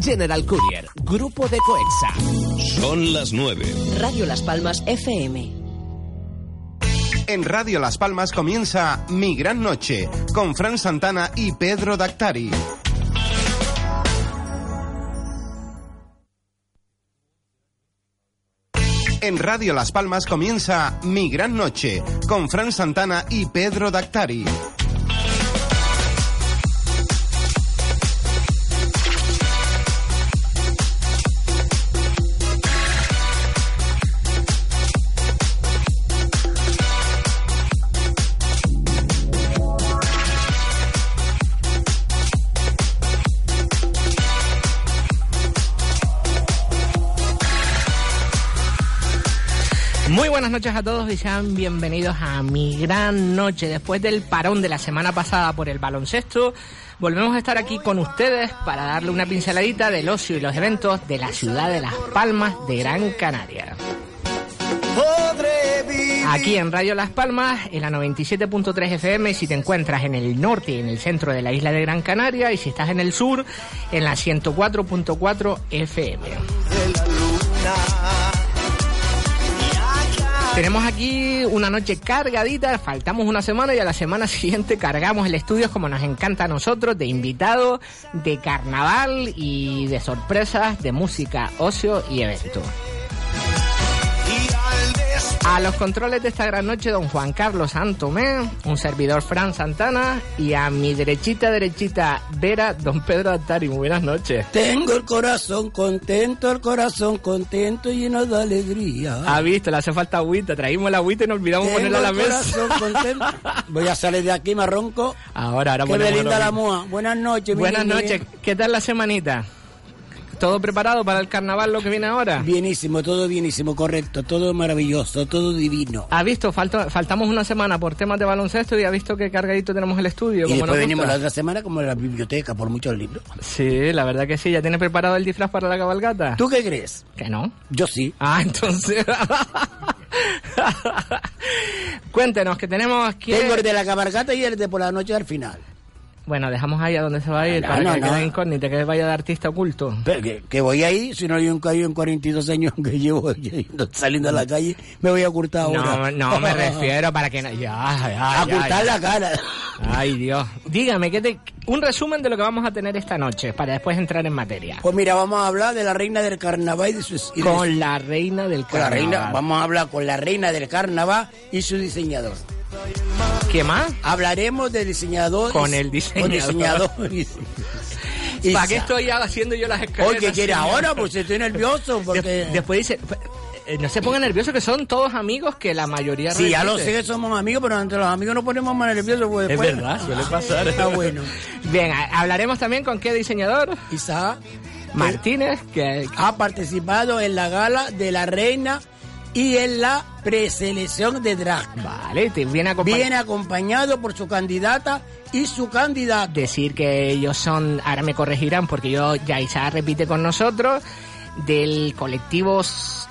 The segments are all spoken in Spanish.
General Courier, Grupo de Coexa. Son las 9. Radio Las Palmas FM. En Radio Las Palmas comienza Mi Gran Noche con Fran Santana y Pedro Dactari. En Radio Las Palmas comienza Mi Gran Noche con Fran Santana y Pedro Dactari. Noches a todos y sean bienvenidos a mi gran noche. Después del parón de la semana pasada por el baloncesto, volvemos a estar aquí con ustedes para darle una pinceladita del ocio y los eventos de la ciudad de Las Palmas de Gran Canaria. Aquí en Radio Las Palmas, en la 97.3 FM, si te encuentras en el norte y en el centro de la isla de Gran Canaria, y si estás en el sur, en la 104.4 FM. Tenemos aquí una noche cargadita, faltamos una semana y a la semana siguiente cargamos el estudio como nos encanta a nosotros, de invitados, de carnaval y de sorpresas, de música, ocio y eventos. A los controles de esta gran noche, don Juan Carlos Santomé, un servidor Fran Santana y a mi derechita, derechita Vera, don Pedro Atari. Muy buenas noches. Tengo el corazón contento, el corazón contento y lleno de alegría. Ha visto, le hace falta agüita. Traímos la agüita y nos olvidamos Tengo ponerla a la el mesa. corazón contento. Voy a salir de aquí, marronco. Ahora, ahora ponemos linda la mua. Buenas noches, Buenas noches. ¿Qué tal la semanita? ¿Todo preparado para el carnaval lo que viene ahora? Bienísimo, todo bienísimo, correcto, todo maravilloso, todo divino. ¿Ha visto? Falta- faltamos una semana por temas de baloncesto y ha visto que cargadito tenemos el estudio. Y como después venimos la otra semana como en la biblioteca por muchos libros. Sí, la verdad que sí. ¿Ya tienes preparado el disfraz para la cabalgata? ¿Tú qué crees? Que no. Yo sí. Ah, entonces. Cuéntenos que tenemos que. Tengo el de la cabalgata y el de por la noche al final. Bueno, dejamos ahí a dónde se va a ir No, para no, que no. quede incógnita, que vaya de artista oculto. Pero que, que voy ahí, si no hay un callo en 42 años que llevo saliendo a la calle, me voy a ocultar ahora. No, no me refiero para que no. Ya, ya, ocultar la cara. Ay, Dios. Dígame, ¿qué te... un resumen de lo que vamos a tener esta noche para después entrar en materia. Pues mira, vamos a hablar de la reina del carnaval y de su... y de Con su- la reina del con la carnaval. reina, vamos a hablar con la reina del carnaval y su diseñador. ¿Qué más? Hablaremos de diseñador. Con el diseñador. Con diseñador. ¿Para qué estoy haciendo yo las escaleras? Oye, ¿qué quiere ahora? Pues estoy nervioso porque... De- después dice... eh, No se ponga nervioso que son todos amigos que la mayoría Sí, ya lo sé que somos amigos, pero entre los amigos nos ponemos más nerviosos. Pues Es después- verdad, suele pasar. Está bueno. Bien, hablaremos también con qué diseñador. Isaac Martínez, que ha participado en la gala de la reina y en la preselección de drag. vale, te viene a acompañar. Viene acompañado por su candidata y su candidato. decir que ellos son, ahora me corregirán porque yo ya Isaac repite con nosotros, del colectivo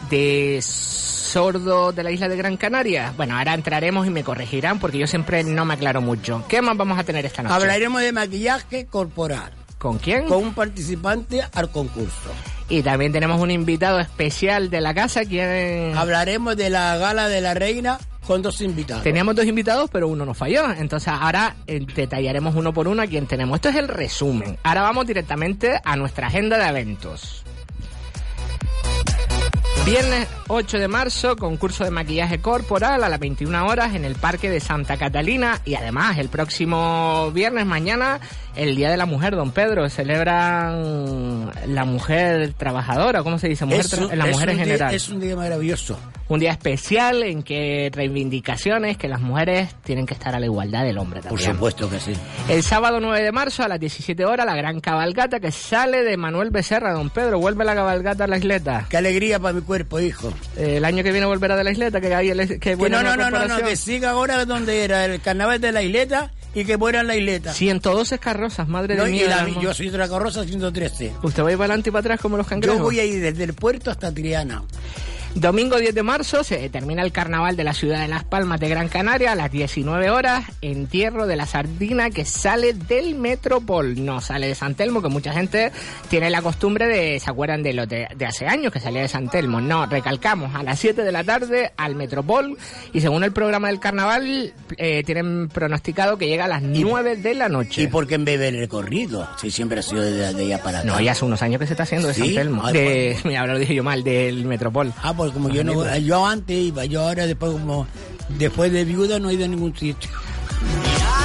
de sordos de la isla de Gran Canaria. Bueno, ahora entraremos y me corregirán porque yo siempre no me aclaro mucho. ¿Qué más vamos a tener esta noche? Hablaremos de maquillaje corporal ¿Con quién? con un participante al concurso. Y también tenemos un invitado especial de la casa, quien... Hablaremos de la gala de la reina con dos invitados. Teníamos dos invitados, pero uno nos falló. Entonces ahora eh, detallaremos uno por uno a quién tenemos. Esto es el resumen. Ahora vamos directamente a nuestra agenda de eventos. Viernes 8 de marzo, concurso de maquillaje corporal a las 21 horas en el Parque de Santa Catalina. Y además, el próximo viernes, mañana, el Día de la Mujer, don Pedro. Celebran la mujer trabajadora, ¿cómo se dice? Mujer Es un- la mujer en un día- general. es un día maravilloso. Un día especial en que reivindicaciones que las mujeres tienen que estar a la igualdad del hombre Por también. supuesto que sí. El sábado 9 de marzo a las 17 horas la gran cabalgata que sale de Manuel Becerra, don Pedro, vuelve la cabalgata a la isleta. Qué alegría para mi cuerpo, hijo. Eh, el año que viene volverá de la isleta, que hay el, que Que no, no, no, no, no, que siga ahora donde era el carnaval de la isleta y que muera en la isleta. 112 carrozas, madre No, de mía. la- yo soy Tracorrosa 113. Usted va a ir para adelante y para atrás como los cangrejos. Yo voy a ir desde el puerto hasta Triana. Domingo 10 de marzo se termina el carnaval de la ciudad de Las Palmas de Gran Canaria a las 19 horas. Entierro de la sardina que sale del Metropol. No sale de San Telmo, que mucha gente tiene la costumbre de, ¿se acuerdan de lo de, de hace años que salía de San Telmo? No, recalcamos, a las 7 de la tarde al Metropol. Y según el programa del carnaval, eh, tienen pronosticado que llega a las 9 de la noche. ¿Y por qué en bebé el recorrido? Si siempre ha sido de, de allá para acá. No, ya hace unos años que se está haciendo de ¿Sí? San Telmo. Ay, De, mira, ahora lo dije yo mal, del Metropol. Ah, pues como yo no, yo antes iba, yo ahora después como después de viuda no he ido a ningún sitio.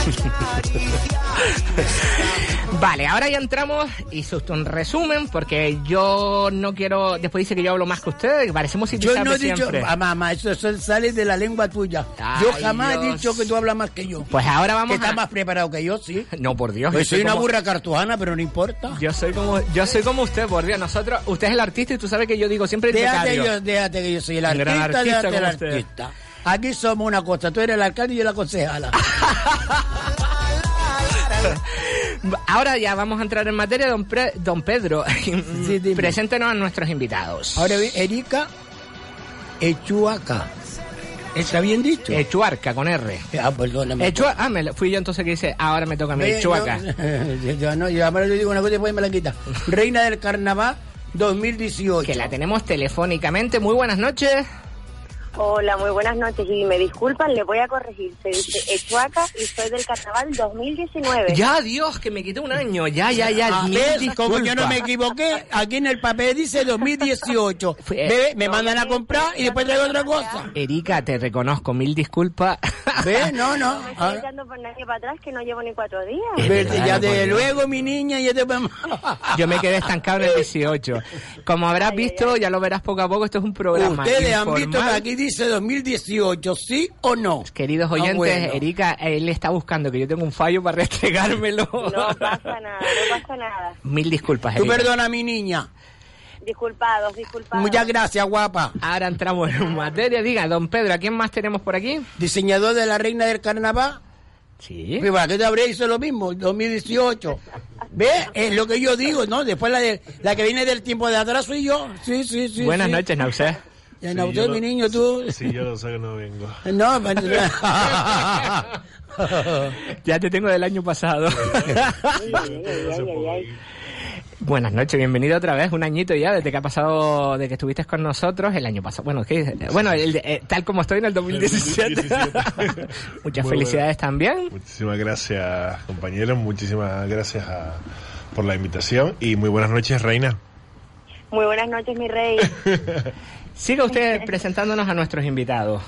Vale, ahora ya entramos y susto un resumen porque yo no quiero. Después dice que yo hablo más que ustedes, que parecemos Yo no he dicho, ah, mamá, eso, eso sale de la lengua tuya. Ay, yo jamás he Dios. dicho que tú hablas más que yo. Pues ahora que vamos estás a. más preparado que yo, sí. No, por Dios. Pues yo soy una burra cartujana, pero no importa. Yo soy como yo soy como usted, por Dios. Nosotros, usted es el artista y tú sabes que yo digo siempre el Déjate, becario. yo, déjate que yo soy el Un gran artista, artista déjate el artista. Aquí somos una cosa, tú eres el alcalde y yo la concejala. Ahora ya vamos a entrar en materia, don, Pre- don Pedro. dime. Preséntenos a nuestros invitados. Ahora Erika Echuaca. ¿Está bien dicho? Echuarca con R. ah, perdóname. Echua- ah, me, fui yo entonces que dice, ahora me toca a mí, Echuaca. Yo, yo no, yo ahora le digo una cosa y después me la quita. Reina del Carnaval 2018. Que la tenemos telefónicamente. Muy buenas noches. Hola, muy buenas noches y me disculpan, le voy a corregir. Se dice Echuaca y soy del carnaval 2019. Ya, Dios, que me quité un año. Ya, ya, ya. Ah. Como yo no me equivoqué, aquí en el papel dice 2018. Fue- Ve, me mandan a comprar y después traigo otra cosa. Erika, te reconozco, mil disculpas. ¿Ves? No, no. No me estoy echando por nadie para atrás que no llevo ni cuatro días. Ve, Claro, ya de luego, mi niña, ya te Yo me quedé estancado en el 18. Como habrás visto, ya lo verás poco a poco, esto es un programa. Ustedes han visto que aquí dice 2018, ¿sí o no? Queridos Ah, oyentes, bueno. Erika, él está buscando que yo tenga un fallo para restregármelo. No pasa nada, no pasa nada. Mil disculpas, Tú Erika. perdona, mi niña. Disculpados, disculpados. Muchas gracias, guapa. Ahora entramos en materia. Diga, don Pedro, ¿a quién más tenemos por aquí? Diseñador de la Reina del Carnaval. Sí. ¿Para qué te habré hizo lo mismo? 2018. ¿Ve? Es lo que yo digo, ¿no? Después la, de, la que viene del tiempo de atrás soy yo. Sí, sí, sí. Buenas sí. noches, Nausé. Ya, Sí, no, mi lo- niño, tú. Sí, yo lo sé que no vengo. No, Ya te tengo del año pasado. Buenas noches, bienvenido otra vez, un añito ya desde que ha pasado, de que estuviste con nosotros el año pasado. Bueno, ¿qué? bueno el eh, tal como estoy en el 2017. 2017. Muchas Muy felicidades también. Muchísimas gracias, compañeros. Muchísimas gracias a- por la invitación y muy buenas noches, Reina. Muy buenas noches, mi rey. Siga usted presentándonos a nuestros invitados.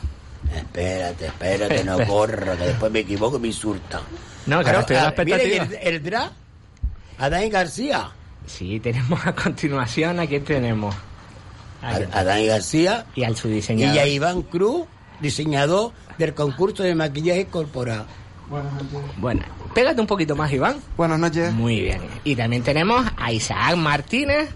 espérate, espérate, no corro, que después me equivoco y me insulta. No, claro, estoy a la ah, expectativa. el, el drag, Adán García. Sí, tenemos a continuación a quién tenemos. A- A- Adán García y al su y diseñador. a Iván Cruz, diseñador del concurso de maquillaje corporal. Bueno, pégate un poquito más, Iván. Buenas noches. Muy bien. Y también tenemos a Isaac Martínez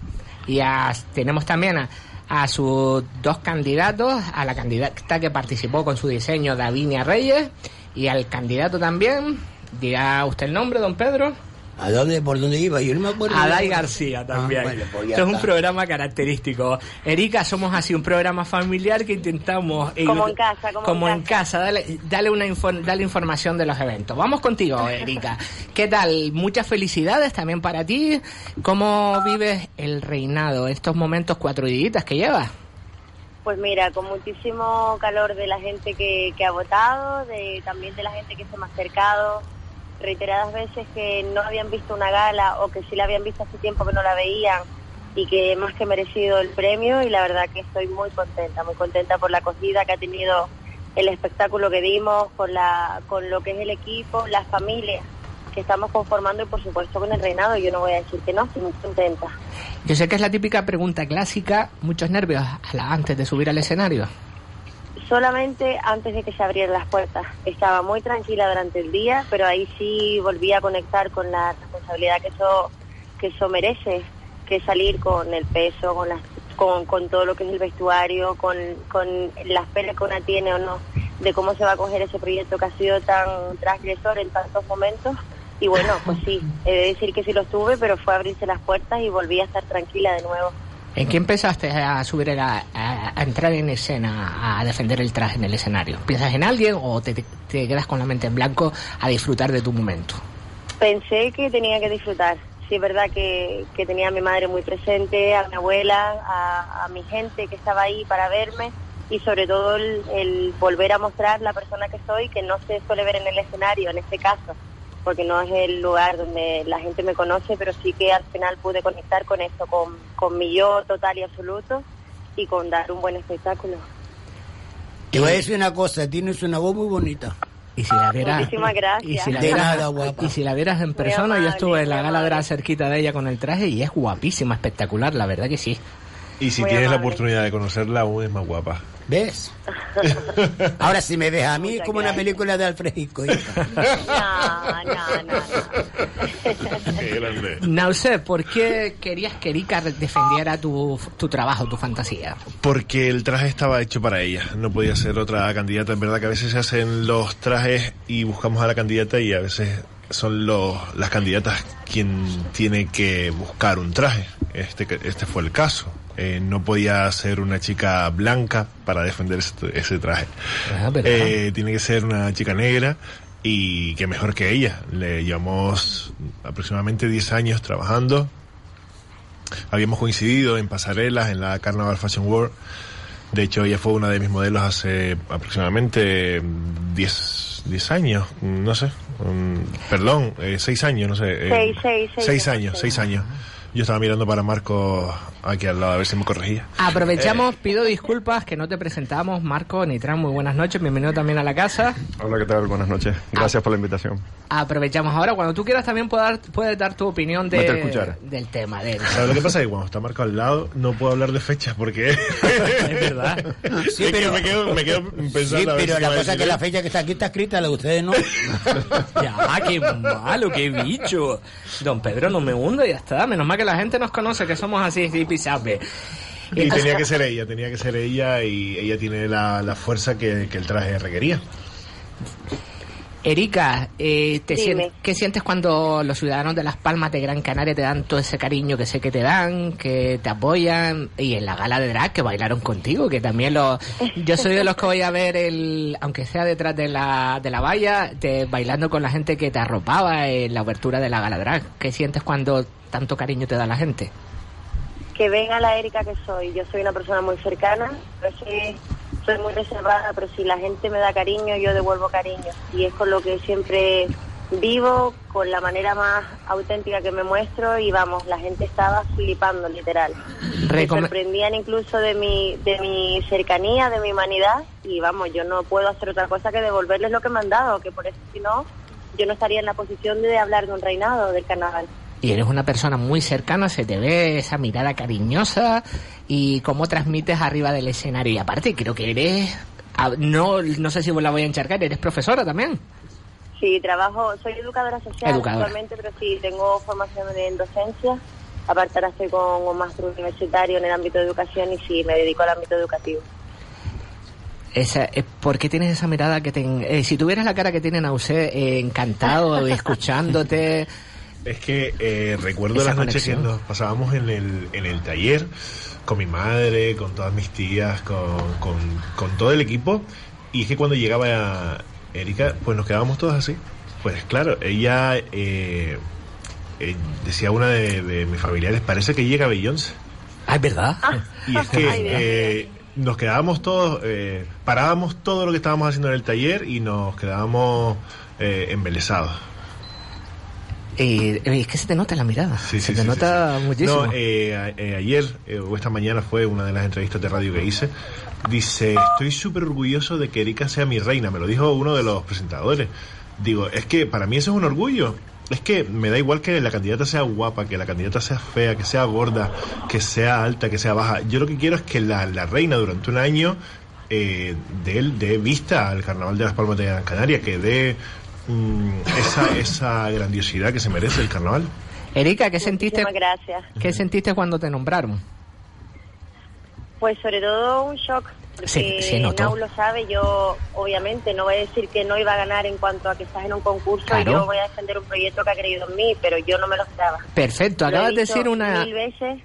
y a- tenemos también a, a sus dos candidatos, a la candidata que participó con su diseño, Davinia Reyes, y al candidato también, dirá usted el nombre, don Pedro. ¿A dónde, por dónde iba? Yo no me acuerdo. Adai García también. Ah, bueno, pues Esto es un programa característico. Erika, somos así un programa familiar que intentamos... eh, Como en casa, como en en casa. Dale, dale, una info- dale información de los eventos. Vamos contigo, Erika. ¿Qué tal? Muchas felicidades también para ti. ¿Cómo vives el reinado, estos momentos cuatro días que llevas? Pues mira, con muchísimo calor de la gente que, que ha votado, de también de la gente que se me ha acercado, reiteradas veces que no habían visto una gala o que sí la habían visto hace tiempo que no la veían y que más que merecido el premio y la verdad que estoy muy contenta, muy contenta por la acogida que ha tenido el espectáculo que dimos, con, la, con lo que es el equipo, las familias que estamos conformando y por supuesto con el reinado. Yo no voy a decir que no, estoy muy contenta. Yo sé que es la típica pregunta clásica, muchos nervios antes de subir al escenario. Solamente antes de que se abrieran las puertas. Estaba muy tranquila durante el día, pero ahí sí volví a conectar con la responsabilidad que eso, que eso merece, que es salir con el peso, con, las, con, con todo lo que es el vestuario, con, con la espera que una tiene o no, de cómo se va a coger ese proyecto que ha sido tan transgresor en tantos momentos. Y bueno, pues sí, he de decir que sí lo tuve, pero fue a abrirse las puertas y volví a estar tranquila de nuevo. ¿En qué empezaste a subir, a, a- a entrar en escena, a defender el traje en el escenario? ¿Piensas en alguien o te, quedas con la mente en blanco a disfrutar de tu momento? Pensé que tenía que disfrutar. Sí, es verdad que, tenía a mi madre muy presente, a mi abuela, a, mi gente que estaba ahí para verme y sobre todo el volver a mostrar la persona que soy, que no se suele ver en el escenario, en este caso, porque no es el lugar donde la gente me conoce, pero sí que al final pude conectar con eso, con, con mi yo total y absoluto y con dar un buen espectáculo. Te voy a decir una cosa, tienes una voz muy bonita. Y si la gracias. y si la De vieras- nada, guapa. Y si la vieras en persona, yo estuve en la gala de la cerquita de ella con el traje y es guapísima, espectacular, la verdad que sí. Y si Muy tienes la oportunidad de conocerla, aún es más guapa. ¿Ves? Ahora si me ves a mí es Muchas como una película de Alfred Hitchcock. No, no, no, no. Qué grande. Nause, ¿por qué querías que Erika defendiera tu, tu trabajo, tu fantasía? Porque el traje estaba hecho para ella, no podía ser otra candidata. En verdad que a veces se hacen los trajes y buscamos a la candidata y a veces son los, las candidatas quien tiene que buscar un traje. Este, que- este fue el caso. Eh, no podía ser una chica blanca para defender ese, ese traje. Ah. Eh, tiene que ser una chica negra y que mejor que ella. Le llevamos aproximadamente 10 años trabajando. Habíamos coincidido en pasarelas en la Carnival Fashion World. De hecho, ella fue una de mis modelos hace aproximadamente 10, 10 años, no sé, perdón, 6 años, no sé. eh, Seis, seis, seis seis años, años, seis 6 años. Yo estaba mirando para Marco aquí al lado a ver si me corregía. Aprovechamos, pido disculpas que no te presentamos, Marco Nitran, muy buenas noches, bienvenido también a la casa. Hola, ¿qué tal? Buenas noches. Gracias por la invitación. Aprovechamos ahora, cuando tú quieras también puedes dar, puedes dar tu opinión de, del tema. De, ¿Sabes lo que pasa? Que cuando está Marco al lado no puedo hablar de fechas porque... es verdad. Sí, Es que pero- me quedo, me quedo pensando... Sí, a pero la cosa es que la fecha que está aquí está escrita, la de ustedes no. Ya, qué malo, qué bicho. Don Pedro, no me hunda, ya está. Menos mal que la gente nos conoce, que somos así, pisape. Y tenía que ser ella, tenía que ser ella y ella tiene la, la fuerza que, que el traje requería. Erika, eh, te sien- ¿qué sientes cuando los ciudadanos de Las Palmas de Gran Canaria te dan todo ese cariño que sé que te dan, que te apoyan? Y en la gala de drag que bailaron contigo, que también lo... Yo soy de los que voy a ver, el aunque sea detrás de la, de la valla, te, bailando con la gente que te arropaba en la abertura de la gala drag. ¿Qué sientes cuando tanto cariño te da la gente? que venga la Erika que soy. Yo soy una persona muy cercana, pero sí soy muy reservada, pero si la gente me da cariño, yo devuelvo cariño. Y es con lo que siempre vivo, con la manera más auténtica que me muestro y vamos, la gente estaba flipando literal. Se Recome- sorprendían incluso de mi, de mi cercanía, de mi humanidad y vamos, yo no puedo hacer otra cosa que devolverles lo que me han dado, que por eso si no, yo no estaría en la posición de hablar de un reinado del carnaval. Y eres una persona muy cercana, se te ve esa mirada cariñosa y cómo transmites arriba del escenario. Y aparte, creo que eres, ah, no, no sé si la voy a encharcar, eres profesora también. Sí, trabajo, soy educadora social Educadora. actualmente, pero sí, tengo formación en docencia. Aparte ahora estoy con un máster universitario en el ámbito de educación y sí, me dedico al ámbito educativo. Esa, eh, ¿Por qué tienes esa mirada que te... eh, si tuvieras la cara que tiene Nausé, eh, encantado, escuchándote... Es que eh, recuerdo Esa las noches que nos pasábamos en el, en el taller con mi madre, con todas mis tías, con, con, con todo el equipo. Y es que cuando llegaba Erika, pues nos quedábamos todos así. Pues claro, ella eh, eh, decía una de, de mis familiares, parece que llega Beyoncé. Ah, es verdad. Y es que Ay, eh, nos quedábamos todos, eh, parábamos todo lo que estábamos haciendo en el taller y nos quedábamos eh, embelesados. Eh, eh, es que se te nota la mirada. Sí, se sí, te sí, nota muchísimo. No, eh, eh, ayer o esta mañana fue una de las entrevistas de radio que hice. Dice, estoy súper orgulloso de que Erika sea mi reina. Me lo dijo uno de los presentadores. Digo, es que para mí eso es un orgullo. es que me da igual que la candidata sea guapa, que la candidata sea fea, que sea gorda, que sea alta, que sea baja. Yo lo que quiero es que la, la reina durante un año eh, dé, dé vista al Carnaval de las Palmas de Gran Canaria, que dé mm, esa, esa grandiosidad que se merece el carnaval. Erika, ¿qué sentiste, gracias. ¿qué sentiste cuando te nombraron? Pues sobre todo un shock, porque Sí. Nau lo sabe, yo obviamente no voy a decir que no iba a ganar en cuanto a que estás en un concurso Claro. y yo voy a defender un proyecto que ha creído en mí, pero yo no me lo esperaba. Perfecto, Lo he acabas de decir una Mil veces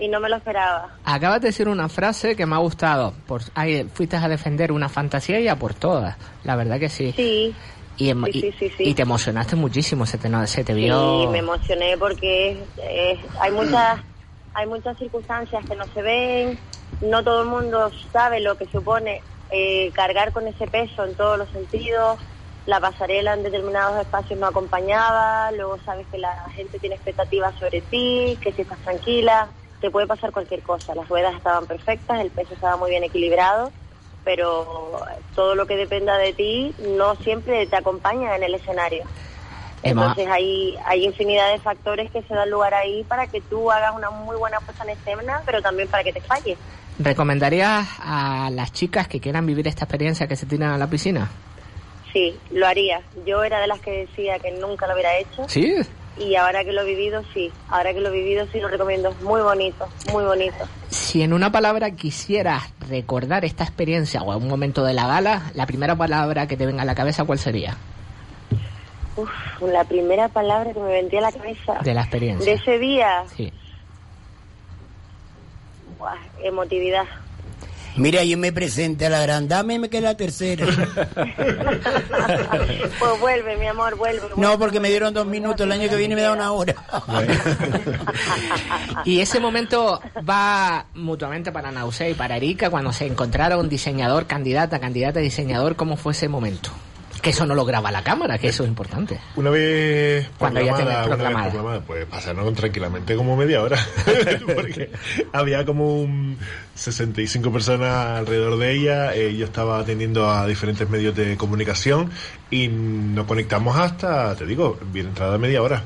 y no me lo esperaba. acabas de decir una frase que me ha gustado. Por, ay, fuiste a defender una fantasía y a por todas. La verdad que sí. Sí, Y, em- sí, y- sí, sí, sí. y te emocionaste muchísimo, se te, no- se te sí, vio... me emocioné porque es- es- hay muchas hay muchas circunstancias que no se ven, no todo el mundo sabe lo que supone eh, cargar con ese peso en todos los sentidos. La pasarela en determinados espacios no acompañaba, luego sabes que la gente tiene expectativas sobre ti, que si estás tranquila, te puede pasar cualquier cosa. Las ruedas estaban perfectas, el peso estaba muy bien equilibrado, pero todo lo que dependa de ti no siempre te acompaña en el escenario. Entonces hay, hay infinidad de factores que se dan lugar ahí para que tú hagas una muy buena puesta en escena, pero también para que te falle. ¿recomendarías a las chicas que quieran vivir esta experiencia que se tiran a la piscina? Sí, lo haría. Yo era de las que decía que nunca lo hubiera hecho Sí. Y ahora que lo he vivido, sí. Ahora que lo he vivido, sí lo recomiendo. Muy bonito, muy bonito. Si en una palabra quisieras recordar esta experiencia o un momento de la gala, la primera palabra que te venga a la cabeza, ¿cuál sería? Uf, la primera palabra que me vendía a la cabeza De la de experiencia. ese día, Sí. buah, emotividad. Mira, yo me presenté a la gran dama y me quedé la tercera. pues vuelve, mi amor, vuelve. vuelve. No, porque me dieron dos minutos, el año que viene me da una hora. Y ese momento va mutuamente para Nausea y para Erika cuando se encontraron diseñador, candidata, candidata, diseñador. ¿Cómo fue ese momento? Que eso no lo graba la cámara, que eso es importante. Una vez Cuando ya proclamada. proclamada, pues pasaron tranquilamente como media hora. Porque había como un 65 personas alrededor de ella. eh, yo estaba atendiendo a diferentes medios de comunicación y nos conectamos hasta, te digo, bien entrada media hora.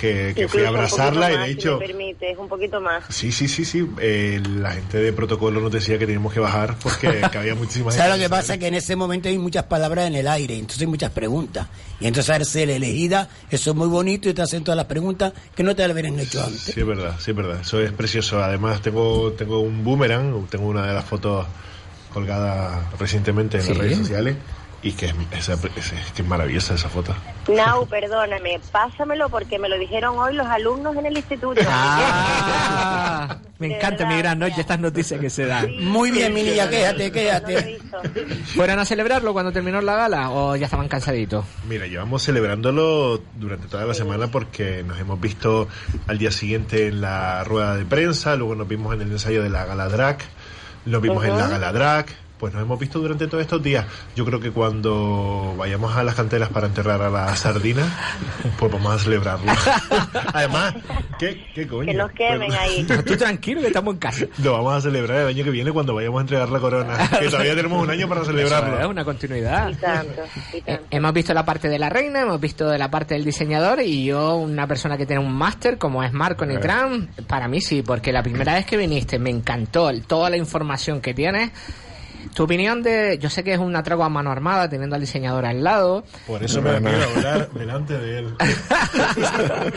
Que, que fui a abrazarla y de si hecho... me permites, un poquito más. Sí, sí, sí, sí. eh, la gente de protocolo nos decía que teníamos que bajar porque que había muchísima gente. ¿Sabes lo que pasa? Que en ese momento hay muchas palabras en el aire, entonces hay muchas preguntas. Y entonces al ser elegida, eso es muy bonito y te hacen todas las preguntas que no te las hubieran hecho antes. Sí, es verdad, sí, es verdad. Eso es precioso. Además, tengo, tengo un boomerang, tengo una de las fotos colgada recientemente en Sí. las redes sociales y que es, es- es que es maravillosa esa foto. Nau, perdóname, pásamelo porque me lo dijeron hoy los alumnos en el instituto. Ah, me encanta mi gran noche estas noticias que se dan. Muy bien, mi niña, No lo quéjate. visto. ¿Fueron a celebrarlo cuando terminó la gala o ya estaban cansaditos? Mira, llevamos celebrándolo durante toda la semana porque nos hemos visto al día siguiente en la rueda de prensa, luego nos vimos en el ensayo de la gala drag, nos vimos en la gala drag, pues nos hemos visto durante todos estos días. Yo creo que cuando vayamos a las canteras para enterrar a la sardina, pues vamos a celebrarlo. Además, ¿qué, qué coño? Que nos quemen Pues- ahí. Tú tranquilo que estamos en casa. Lo vamos a celebrar el año que viene cuando vayamos a entregar la corona. Que todavía tenemos un año para Eso es celebrarlo. una continuidad. Y tanto, y Eh, tanto. hemos visto la parte de la reina, hemos visto de la parte del diseñador y yo, una persona que tiene un máster como es Marco Nitran, para mí sí, porque la primera vez que viniste me encantó toda la información que tienes. Tu opinión de, yo sé que es una tregua a mano armada teniendo al diseñador al lado. Por eso me da miedo hablar delante de él.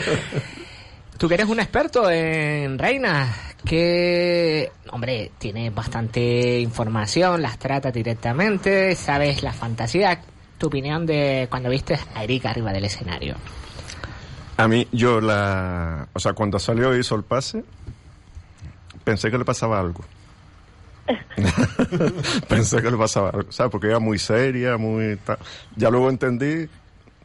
Tú que eres un experto en reinas, que, hombre, tienes bastante información, las tratas directamente, sabes la fantasía. Tu opinión de cuando viste a Erika arriba del escenario. A mí, yo la... O sea, cuando salió y hizo el pase, pensé que le pasaba algo. pensé que le pasaba algo, ¿sabes? Porque era muy seria, muy... ta- Ya luego entendí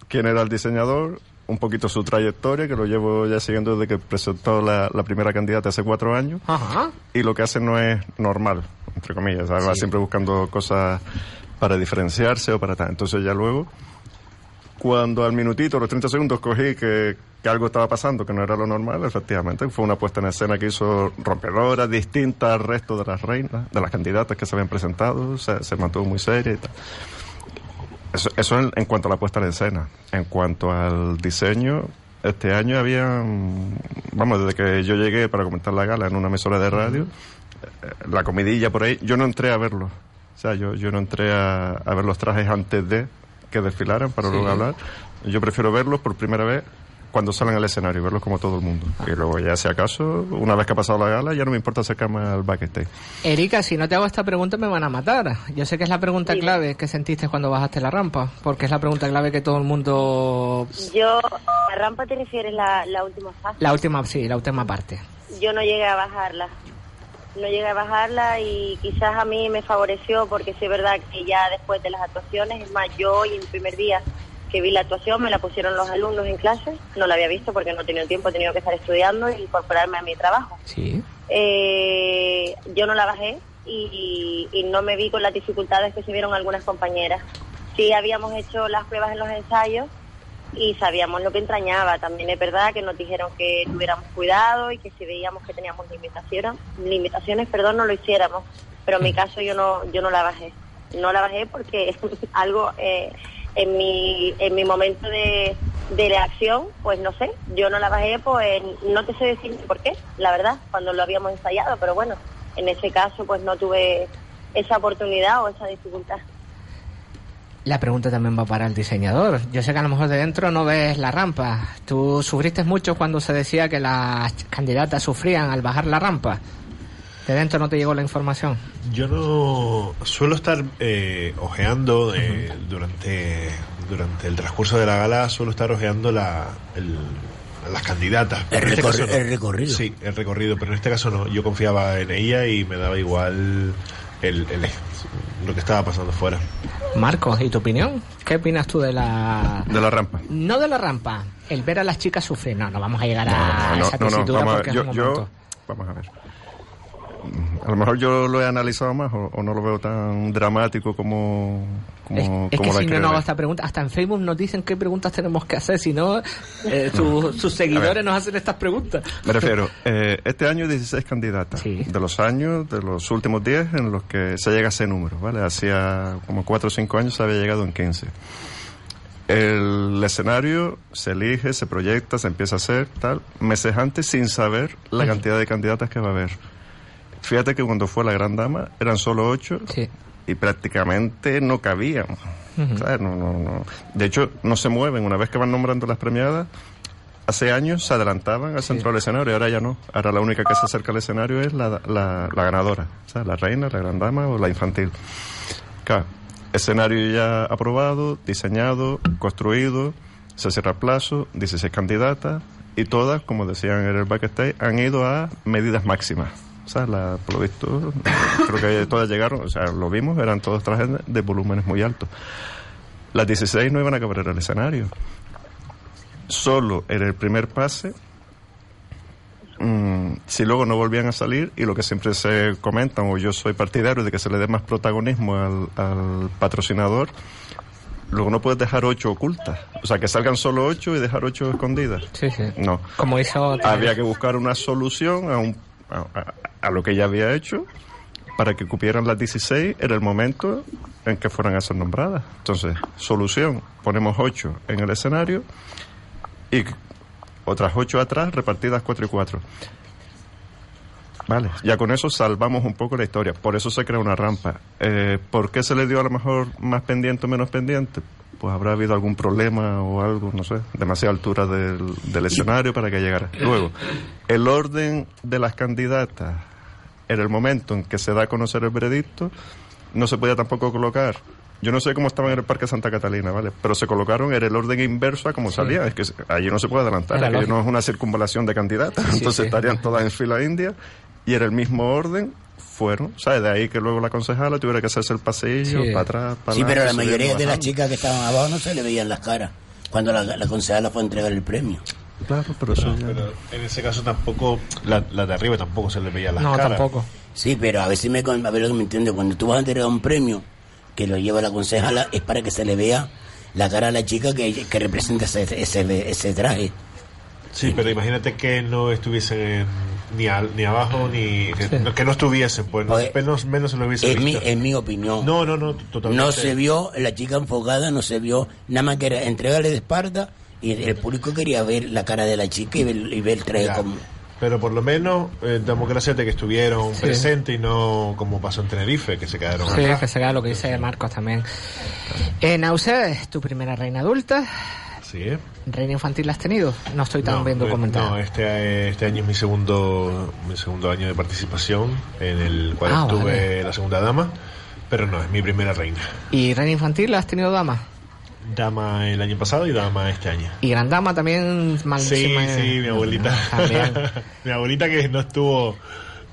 quién era el diseñador, un poquito su trayectoria, que lo llevo ya siguiendo desde que presentó la, la primera candidata hace cuatro años. Ajá. y lo que hace no es normal, entre comillas, ¿sabes? va siempre buscando cosas para diferenciarse o para tal. Entonces ya luego, cuando al minutito, los 30 segundos, cogí que, que algo estaba pasando, que no era lo normal, efectivamente, fue una puesta en escena que hizo rompedora, distinta al resto de las reinas, de las candidatas que se habían presentado, se, mantuvo muy seria y tal. Eso, eso en, cuanto a la puesta en escena. En cuanto al diseño, este año había, vamos, desde que yo llegué para comentar la gala en una emisora de radio, eh, la comidilla por ahí, yo no entré a verlo. O sea, yo, yo no entré a ver los trajes antes de que desfilaran para Sí. luego hablar. Yo prefiero verlos por primera vez cuando salen al escenario, verlos como todo el mundo. Y luego ya si acaso, una vez que ha pasado la gala, ya no me importa acercarme al backstage. Erika, si no te hago esta pregunta me van a matar. Yo sé que es la pregunta clave que sentiste cuando bajaste la rampa, porque es la pregunta clave que todo el mundo... Yo, la rampa te refieres la, la última fase. La última, sí, la última parte. Yo no llegué a bajarla. No llegué a bajarla y quizás a mí me favoreció porque sí es verdad que ya después de las actuaciones, es más, yo hoy en el primer día que vi la actuación me la pusieron los alumnos en clase, no la había visto porque no he tenido tiempo, he tenido que estar estudiando e incorporarme a mi trabajo. Sí. Eh, yo no la bajé y, y no me vi con las dificultades que se vieron algunas compañeras. Sí habíamos hecho las pruebas en los ensayos y sabíamos lo que entrañaba. También es verdad que nos dijeron que tuviéramos cuidado y que si veíamos que teníamos limitaciones, limitaciones, perdón, no lo hiciéramos. Pero en mi caso yo no, yo no la bajé. No la bajé porque algo eh, en mi, en mi momento de, de reacción, pues no sé, yo no la bajé, pues no te sé decir por qué, la verdad, cuando lo habíamos ensayado, pero bueno, en ese caso pues no tuve esa oportunidad o esa dificultad. La pregunta también va para el diseñador. Yo sé que a lo mejor de dentro no ves la rampa. ¿Tú sufriste mucho cuando se decía que las candidatas sufrían al bajar la rampa? ¿De dentro no te llegó la información? Yo no suelo estar eh, ojeando eh, durante durante el transcurso de la gala, suelo estar ojeando la, el- las candidatas. El este no. el recorrido. Sí, el recorrido, pero en este caso no. Yo confiaba en ella y me daba igual el, el- lo que estaba pasando fuera. Marcos, ¿y tu opinión? ¿Qué opinas tú de la... De la rampa. No de la rampa, el ver a las chicas sufrir. No, no vamos a llegar a No, no, esa no, tesitura a porque ver, es yo, un yo- momento. vamos a ver. A lo mejor yo lo he analizado más o, o no lo veo tan dramático como, como, Es, es como que la si no nos hago esta pregunta, hasta en Facebook nos dicen qué preguntas tenemos que hacer, si no, eh, su- sus seguidores nos hacen estas preguntas. Me refiero, eh, este año 16 candidatas. De los años, de los últimos 10 en los que se llega a ese número, ¿vale? Hacía como 4 o 5 años se había llegado en 15. El escenario se elige, se proyecta, se empieza a hacer, tal, meses antes sin saber la cantidad de candidatas que va a haber. Fíjate que cuando fue la Gran Dama eran solo 8 y prácticamente no cabían. ¿sabes? No, no, no. De hecho, no se mueven. Una vez que van nombrando las premiadas, hace años se adelantaban al centro del escenario, ahora ya no. Ahora la única que se acerca al escenario es la, la, la ganadora, o sea, la reina, la gran dama o la infantil. Claro, escenario ya aprobado, diseñado, construido, se cierra plazo, 16 candidatas y todas, como decían en el backstage, han ido a medidas máximas. Por lo visto, creo que todas llegaron, o sea, lo vimos, eran todos trajes de- volúmenes muy altos. Las 16 no iban a caber el escenario. Solo en el primer pase, mm, si luego no volvían a salir, y lo que siempre se comentan, o yo soy partidario de que se le dé más protagonismo al, al patrocinador, luego no puedes dejar ocho ocultas. O sea, que salgan solo ocho y dejar ocho escondidas. Sí, sí. No. Como hizo... Había que buscar una solución a, un, a, a- a lo que ya había hecho para que cupieran las 16 en el momento en que fueran a ser nombradas. Entonces, solución, ponemos 8 en el escenario y otras 8 atrás repartidas 4 y 4. Vale, ya con eso salvamos un poco la historia. Por eso se crea una rampa. Eh, ¿Por qué se le dio a lo mejor más pendiente o menos pendiente? Pues habrá habido algún problema o algo, no sé, demasiada altura del, del escenario para que llegara. Luego, el orden de las candidatas en el momento en que se da a conocer el veredicto, no se podía tampoco colocar. Yo no sé cómo estaban en el Parque Santa Catalina, ¿vale? Pero se colocaron en el orden inverso a como salía. Es que allí no se puede adelantar, lógico. no es una circunvalación de candidatas. Sí, Entonces sí. estarían todas en fila india y en el mismo orden fueron, ¿sabes? De ahí que luego la concejala tuviera que hacerse el pasillo, Sí. para atrás, para Sí, pero la mayoría de las chicas que estaban abajo no se le veían las caras cuando la, la concejala fue a entregar el premio. Claro, pero eso ya- Pero en ese caso tampoco, la, la de arriba tampoco se le veía las No, caras. tampoco. Sí, pero a ver si me, a ver lo que me entiende. Cuando tú vas a entregar un premio que lo lleva la concejala, es para que se le vea la cara a la chica que, que representa ese, ese, ese traje. Sí, pero imagínate que no estuviesen en, ni, al- ni abajo ni que, no, que no estuviese, pues no, Joder. menos, menos se lo hubiese En mi, visto. en mi opinión. No, no, no, totalmente. No se vio la chica enfocada, no se vio nada más que era entregarle de espalda y el público quería ver la cara de la chica y ver, y ver el traje Ya. como... Pero por lo menos eh, damos gracias de que estuvieron Sí. presentes y no como pasó en Tenerife, que se quedaron Sí, que se vea lo que dice Marcos también. Eh, es tu primera reina adulta. Sí. ¿Reina infantil la has tenido? No estoy tan No, bien eh, documentado. No, este, este año es mi segundo, mi segundo año de participación, en el cual Ah, estuve vale. la segunda dama, pero no, es mi primera reina. ¿Y reina infantil la has tenido dama? Dama el año pasado y dama este año. ¿Y gran dama también? Sí, malísima? sí, mi abuelita. Mi abuelita que no estuvo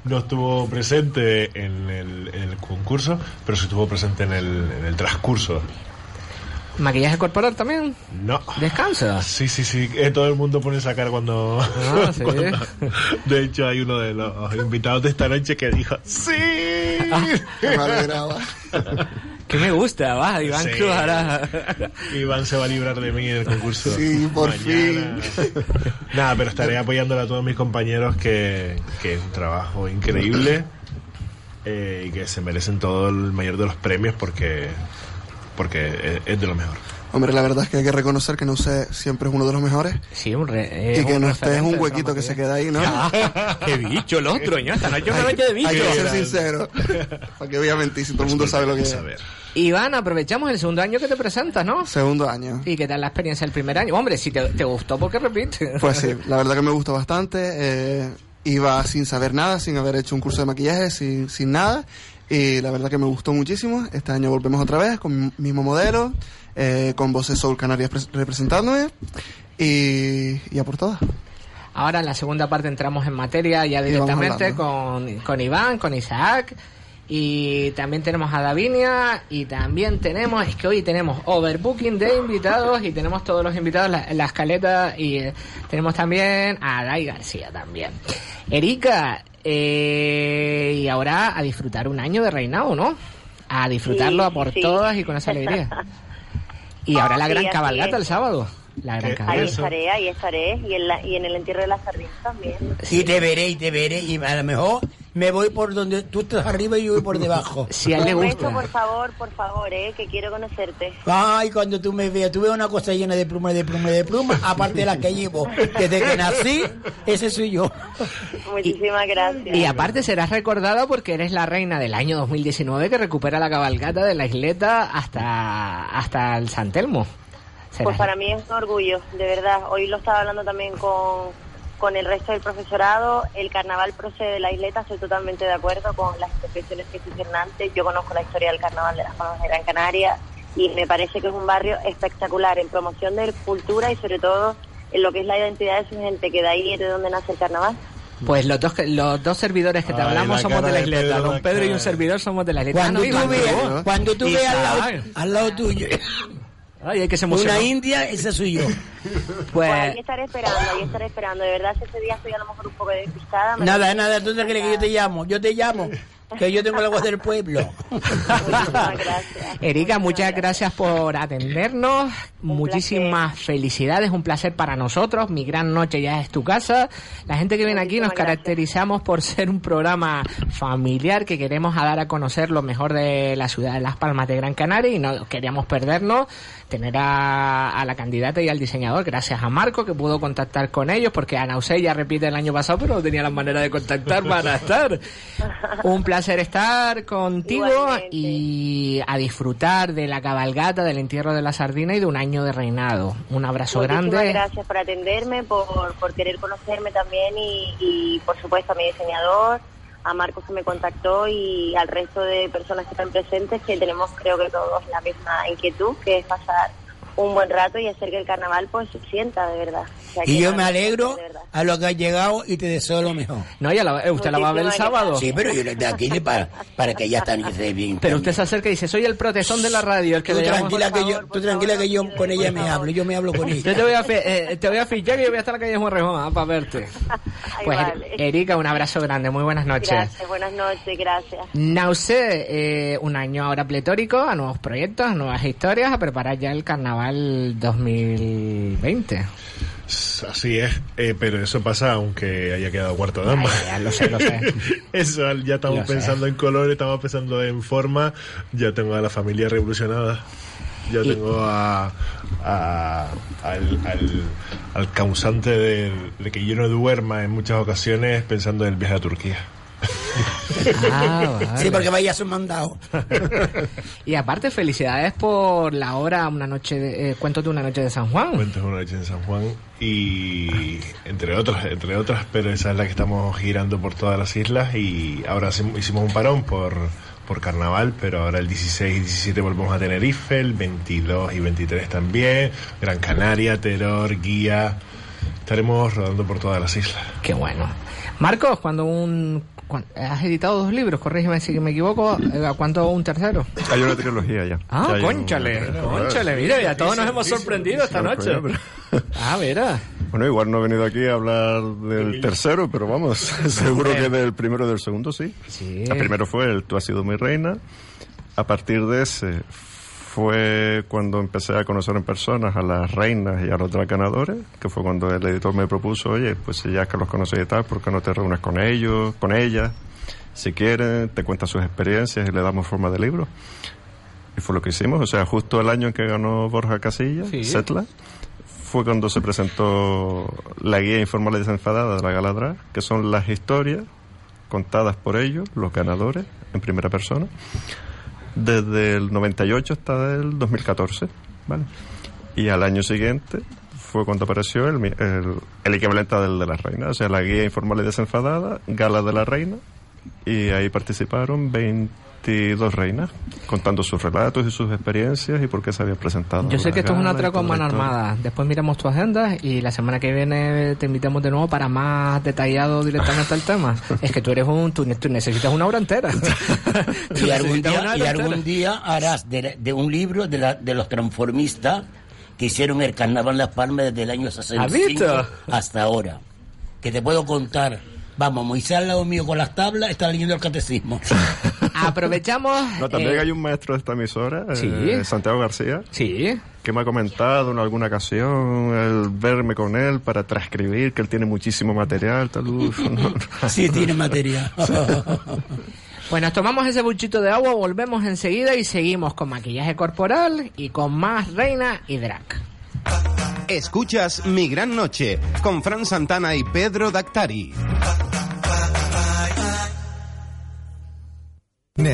no estuvo presente en el, en el concurso, pero sí estuvo presente en el, en el transcurso. ¿Maquillaje corporal también? No. ¿Descansa? Sí, sí, sí. eh, todo el mundo pone esa cara cuando, Ah, sí. cuando- De hecho, hay uno de los invitados de esta noche que dijo ¡Sí! Me alegraba. Que me gusta, va, Iván Sí. Cruz ahora. Iván se va a librar de mí en el concurso. Sí, por Mañana. Nada, pero estaré apoyándole a todos mis compañeros que, que es un trabajo increíble eh, y que se merecen todo el mayor de los premios porque, porque es, es de lo mejor. Hombre, la verdad es que hay que reconocer que no sé siempre es uno de los mejores. Sí, un re, y que un no esté es un huequito que se queda ahí, ¿no? Ah, qué bicho el otro, ño, esta noche es una noche de bicho. Hay que ser sincero. Para que voy a mentir si todo el mundo sabe lo que es. Saber. Iván, aprovechamos el segundo año que te presentas, ¿no? Segundo año. ¿Y qué tal la experiencia del primer año? Hombre, si te, te gustó, ¿por qué repites? Pues sí, la verdad que me gustó bastante. eh, iba sin saber nada, sin haber hecho un curso de maquillaje, sin, sin nada. Y la verdad que me gustó muchísimo. Este año volvemos otra vez con mi mismo modelo, eh, con Voces Soul Canarias pres- representándome. Y, y a por todas. Ahora en la segunda parte entramos en materia ya directamente con, con Iván, con Isaac. Y también tenemos a Davinia y también tenemos, es que hoy tenemos overbooking de invitados y tenemos todos los invitados, la, la escaleta y eh, tenemos también a Dai García también. Erika, eh, y ahora a disfrutar un año de reinado, ¿no? A disfrutarlo Sí, a por sí. todas y con esa alegría. Y ahora la Sí, gran cabalgata es. el sábado. La gran ¿Qué? Ahí cabalgata. estaré, ahí estaré. Y en, la- y en el entierro de las sardinas también. Y te veré, y te veré, y a lo mejor me voy por donde tú estás arriba y yo voy por debajo. Si a él le gusta. por favor, por favor, eh, que quiero conocerte. Ay, cuando tú me veas, tú ves una cosa llena de plumas, de plumas, de plumas, aparte de las que llevo desde que nací, ese soy yo. Muchísimas gracias. Y aparte serás recordada porque eres la reina del año 2019 que recupera la cabalgata de la isleta hasta, hasta el San Telmo. Serás- Pues para mí es un orgullo, de verdad. Hoy lo estaba hablando también con, con el resto del profesorado. El carnaval procede de la isleta, estoy totalmente de acuerdo con las expresiones que se hicieron antes. Yo conozco la historia del carnaval de las Palmas de Gran Canaria y me parece que es un barrio espectacular en promoción de cultura y sobre todo en lo que es la identidad de su gente, que de ahí es de donde nace el carnaval. Pues los dos, que- los dos servidores que te Ay, hablamos la somos de la de isleta. Pedro, Don Pedro y un servidor somos de la isleta. Cuando Ah, tú no, Iván, veas, ¿no? cuando tú veas al al lado tuyo Ay, hay que se emocionó. una india, ese soy yo. Pues ahí estaré esperando, ahí estaré esperando. De verdad, si ese día estoy a lo mejor un poco despistada. Nada, nada, tú te crees que yo te llamo, yo te llamo, que yo tengo la voz del pueblo. Muchísimas gracias. Erika, muchas gracias por atendernos. Muchísimas felicidades, un placer para nosotros. Mi gran noche ya es tu casa. La gente que viene aquí nos caracterizamos por ser un programa familiar que queremos a dar a conocer lo mejor de la ciudad de Las Palmas de Gran Canaria y no queríamos perdernos tener a, a la candidata y al diseñador. Gracias a Marco que pudo contactar con ellos porque Ana Eusebia ya repite el año pasado, pero no tenía la manera de contactar para estar. Un placer estar contigo Igualmente. y a disfrutar de la cabalgata, del entierro de la sardina y de un año de reinado. Un abrazo Muchísimas grande. gracias por atenderme, por, por querer conocerme también y, y, por supuesto a mi diseñador, a Marcos que me contactó y al resto de personas que están presentes que tenemos creo que todos la misma inquietud que es pasar un buen rato y hacer que el carnaval pues se sienta de verdad. O sea, Y yo me alegro a lo que has llegado y te deseo lo mejor. No, ya la- eh, usted la va a ver el sábado. Sí, pero yo de aquí para, para que ya están esté bien. Pero usted se acerca y dice, soy el protestón de la radio, el que Tú tranquila que yo, tú tranquila favor, que yo con ella me hablo, yo me hablo con Yo ella. te voy a, eh, te voy a fichar y yo voy a estar en la calle Juan Rejón ah, para verte. Ay, Pues vale. Erika, un abrazo grande, muy buenas noches. Gracias, buenas noches, gracias. Nauce, eh, un año ahora pletórico, a nuevos proyectos, a nuevas historias, a preparar ya el carnaval 2020. S- Así es, eh, pero eso pasa aunque haya quedado cuarto de dama. Ay, ya lo sé, lo sé. Eso, ya estamos Lo sé. pensando en colores, estamos pensando en forma, ya tengo a la familia revolucionada, ya Y- tengo a, a- al, al, al causante de, de que yo no duerma en muchas ocasiones pensando en el viaje a Turquía. Ah, vale. Sí, porque vaya a su mandado. Y aparte, felicidades por la obra Una noche de, eh, Cuentos de una noche de San Juan. Cuentos de una noche en San Juan y entre otras, entre otras, pero esa es la que estamos girando por todas las islas y ahora hicimos un parón por, por carnaval, pero ahora el 16 y 17 volvemos a Tenerife, el 22 y 23 también, Gran Canaria, Teror, Guía, estaremos rodando por todas las islas. Qué bueno. Marcos, cuando un... has editado dos libros, corrígeme si me equivoco, eh, ¿a cuánto un tercero? Hay una trilogía ya. Ah, Ya hay un- conchale, conchale, mira, ya todos nos hemos sorprendido esta No, noche. Ah, mira. Bueno, igual no he venido aquí a hablar del tercero, pero vamos, seguro que del primero y del segundo sí. Sí. El primero fue el Tú has sido mi reina. A partir de ese fue cuando empecé a conocer en personas a las reinas y a los dracanadores, que fue cuando el editor me propuso, oye, pues ya que los conoces y tal, ¿por qué no te reúnes con ellos, con ellas? Si quieren, te cuentan sus experiencias y le damos forma de libro. Y fue lo que hicimos, o sea, justo el año en que ganó Borja Casilla, Sí. Setla, fue cuando se presentó la guía informal y desenfadada de la Galadra, que son las historias contadas por ellos, los ganadores, en primera persona, desde el 98 hasta el 2014, ¿vale? Y al año siguiente fue cuando apareció el, el, el equivalente del de la reina, o sea, la guía informal y desenfadada, Gala de la Reina, y ahí participaron 22 reinas, contando sus relatos y sus experiencias y por qué se habían presentado. Yo sé que esto es y atraco a mano armada. Después miramos tu agenda y la semana que viene te invitamos de nuevo para más detallado directamente el tema. Es que tú eres un, tú, ne- tú necesitas una obra entera. Y algún día, y algún harás de, de un libro de, la- de los transformistas que hicieron el carnaval en Las Palmas desde el año 65 visto? hasta ahora. Que te puedo contar. Vamos, Moisés al lado mío con las tablas está leyendo el catecismo. Aprovechamos. No, también eh, hay un maestro de esta emisora, Sí. eh, Santiago García, Sí. que me ha comentado en alguna ocasión el verme con él para transcribir, que él tiene muchísimo material. Tal, uf, no, no. Sí, tiene material. Pues nos tomamos ese buchito de agua, volvemos enseguida y seguimos con maquillaje corporal y con más reina y drag. Escuchas Mi Gran Noche con Fran Santana y Pedro Dactari.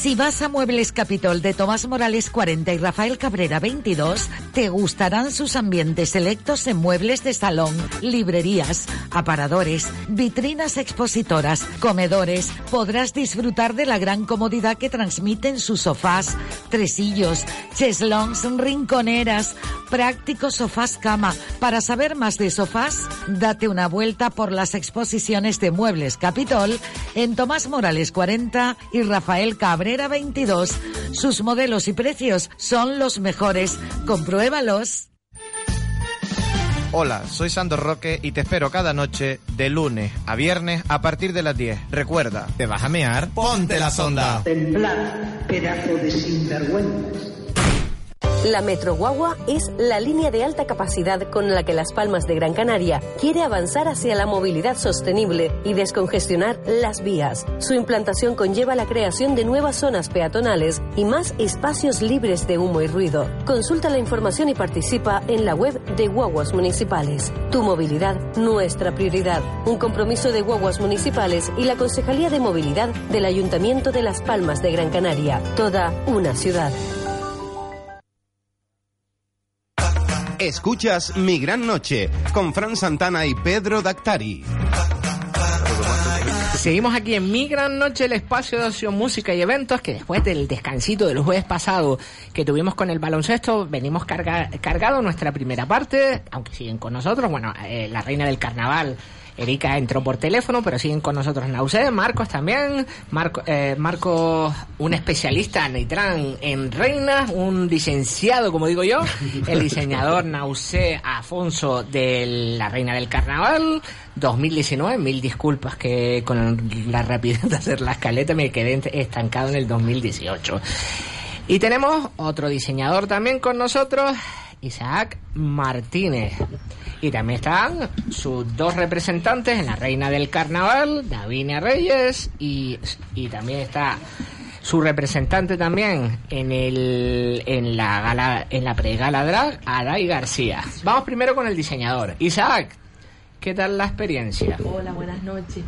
Si vas a Muebles Capitol de Tomás Morales 40 y Rafael Cabrera 22, te gustarán sus ambientes selectos en muebles de salón, librerías, aparadores, vitrinas expositoras, comedores. Podrás disfrutar de la gran comodidad que transmiten sus sofás, tresillos, cheslons, rinconeras, prácticos sofás cama. Para saber más de sofás, date una vuelta por las exposiciones de Muebles Capitol en Tomás Morales 40 y Rafael Cabrera 22. Sus modelos y precios son los mejores. Compruébalos. Hola, soy Sandro Roque y te espero cada noche de lunes a viernes a partir de las 10. Recuerda, ¿te vas a mear? ¡Ponte la sonda! Temblad, pedazo de sinvergüenzas. La Metro Guagua es la línea de alta capacidad con la que Las Palmas de Gran Canaria quiere avanzar hacia la movilidad sostenible y descongestionar las vías. Su implantación conlleva la creación de nuevas zonas peatonales y más espacios libres de humo y ruido. Consulta la información y participa en la web de Guaguas Municipales. Tu movilidad, nuestra prioridad. Un compromiso de Guaguas Municipales y la Concejalía de Movilidad del Ayuntamiento de Las Palmas de Gran Canaria. Toda una ciudad. Escuchas Mi Gran Noche con Fran Santana y Pedro Dactari. Seguimos aquí en Mi Gran Noche, el espacio de ocio, música y eventos, que después del descansito del jueves pasado que tuvimos con el baloncesto, venimos carga, cargado nuestra primera parte, aunque siguen con nosotros, bueno, eh, la reina del carnaval Erika entró por teléfono, pero siguen con nosotros Nausé, Marcos también, Marco, eh, Marcos, un especialista Neitran en reinas, un licenciado, como digo yo, el diseñador Nausé Afonso de la Reina del Carnaval 2019, mil disculpas que con la rapidez de hacer la escaleta me quedé estancado en el 2018. Y tenemos otro diseñador también con nosotros, Isaac Martínez. Y también están sus dos representantes en la Reina del Carnaval, Davinia Reyes, y, y también está su representante también en el en la gala en la pre-gala drag, Aray García. Vamos primero con el diseñador. Isaac, ¿qué tal la experiencia? Hola, buenas noches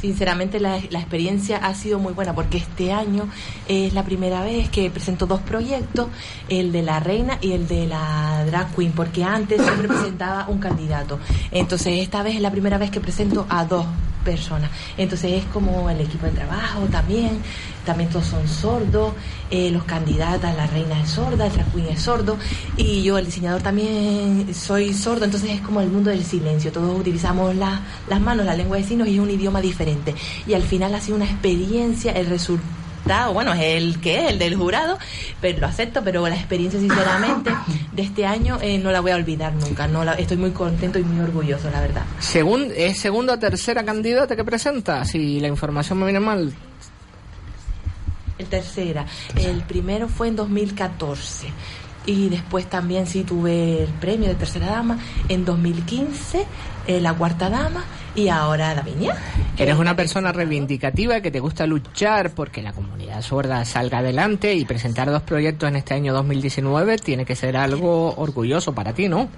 sinceramente la, la, experiencia ha sido muy buena porque este año es la primera vez que presento dos proyectos, el de la reina y el de la drag queen, porque antes siempre presentaba un candidato. Entonces esta vez es la primera vez que presento a dos personas. Entonces es como el equipo de trabajo también, también todos son sordos, eh, los candidatos, la reina es sorda, el drag queen es sordo, y yo el diseñador también soy sordo, entonces es como el mundo del silencio, todos utilizamos la, las manos, la lengua de signos y es un idioma diferente. Y al final ha sido una experiencia, el resultado bueno, es el que es, el del jurado, pero lo acepto, pero la experiencia sinceramente de este año eh, no la voy a olvidar nunca, no la, estoy muy contento y muy orgulloso, la verdad. Según, ¿Es segunda o tercera candidata que presenta? Si la información me viene mal. El tercera, el primero fue en 2014 y después también sí tuve el premio de tercera dama en 2015, eh, la cuarta dama y ahora la viña. Eres una persona reivindicativa que te gusta luchar porque la comunidad sorda salga adelante y presentar dos proyectos en este año 2019 tiene que ser algo orgulloso para ti, ¿no?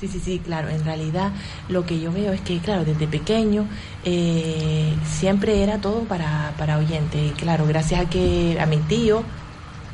Sí, sí, sí, claro. En realidad lo que yo veo es que, claro, desde pequeño eh, siempre era todo para, para oyentes. Y claro, gracias a que a mi tío,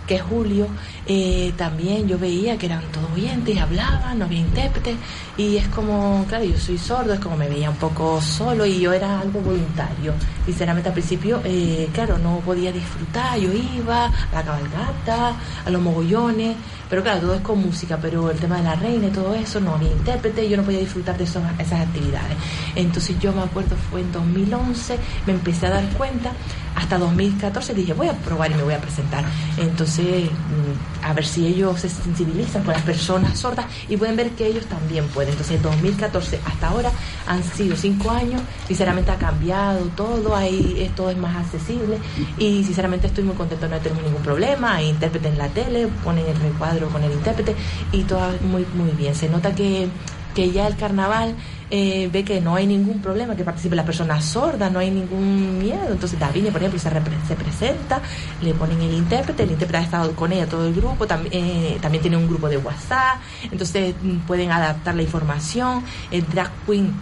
que es Julio, eh, también yo veía que eran todos oyentes, hablaban, no había intérprete, y es como, claro, yo soy sordo, es como me veía un poco solo y yo era algo voluntario. Sinceramente al principio, eh, claro, no podía disfrutar, yo iba a la cabalgata, a los mogollones, pero claro, todo es con música, pero el tema de la reina y todo eso, no había intérprete, yo no podía disfrutar de esas actividades. Entonces yo me acuerdo, fue en 2011, me empecé a dar cuenta, hasta 2014 dije, voy a probar y me voy a presentar. Entonces, mm, a ver si ellos se sensibilizan por las personas sordas y pueden ver que ellos también pueden. Entonces, 2014 hasta ahora han sido cinco años, sinceramente ha cambiado todo, ahí todo es más accesible y sinceramente estoy muy contento, no tenemos ningún problema, hay intérprete en la tele, ponen el recuadro con el intérprete y todo muy, muy bien. Se nota que, que ya el carnaval eh, ve que no hay ningún problema, que participe la persona sorda, no hay ningún miedo. Entonces David, por ejemplo, se, se presenta, le ponen el intérprete, el intérprete ha estado con ella todo el grupo, también, eh, también tiene un grupo de WhatsApp, entonces mm, pueden adaptar la información, el drag queen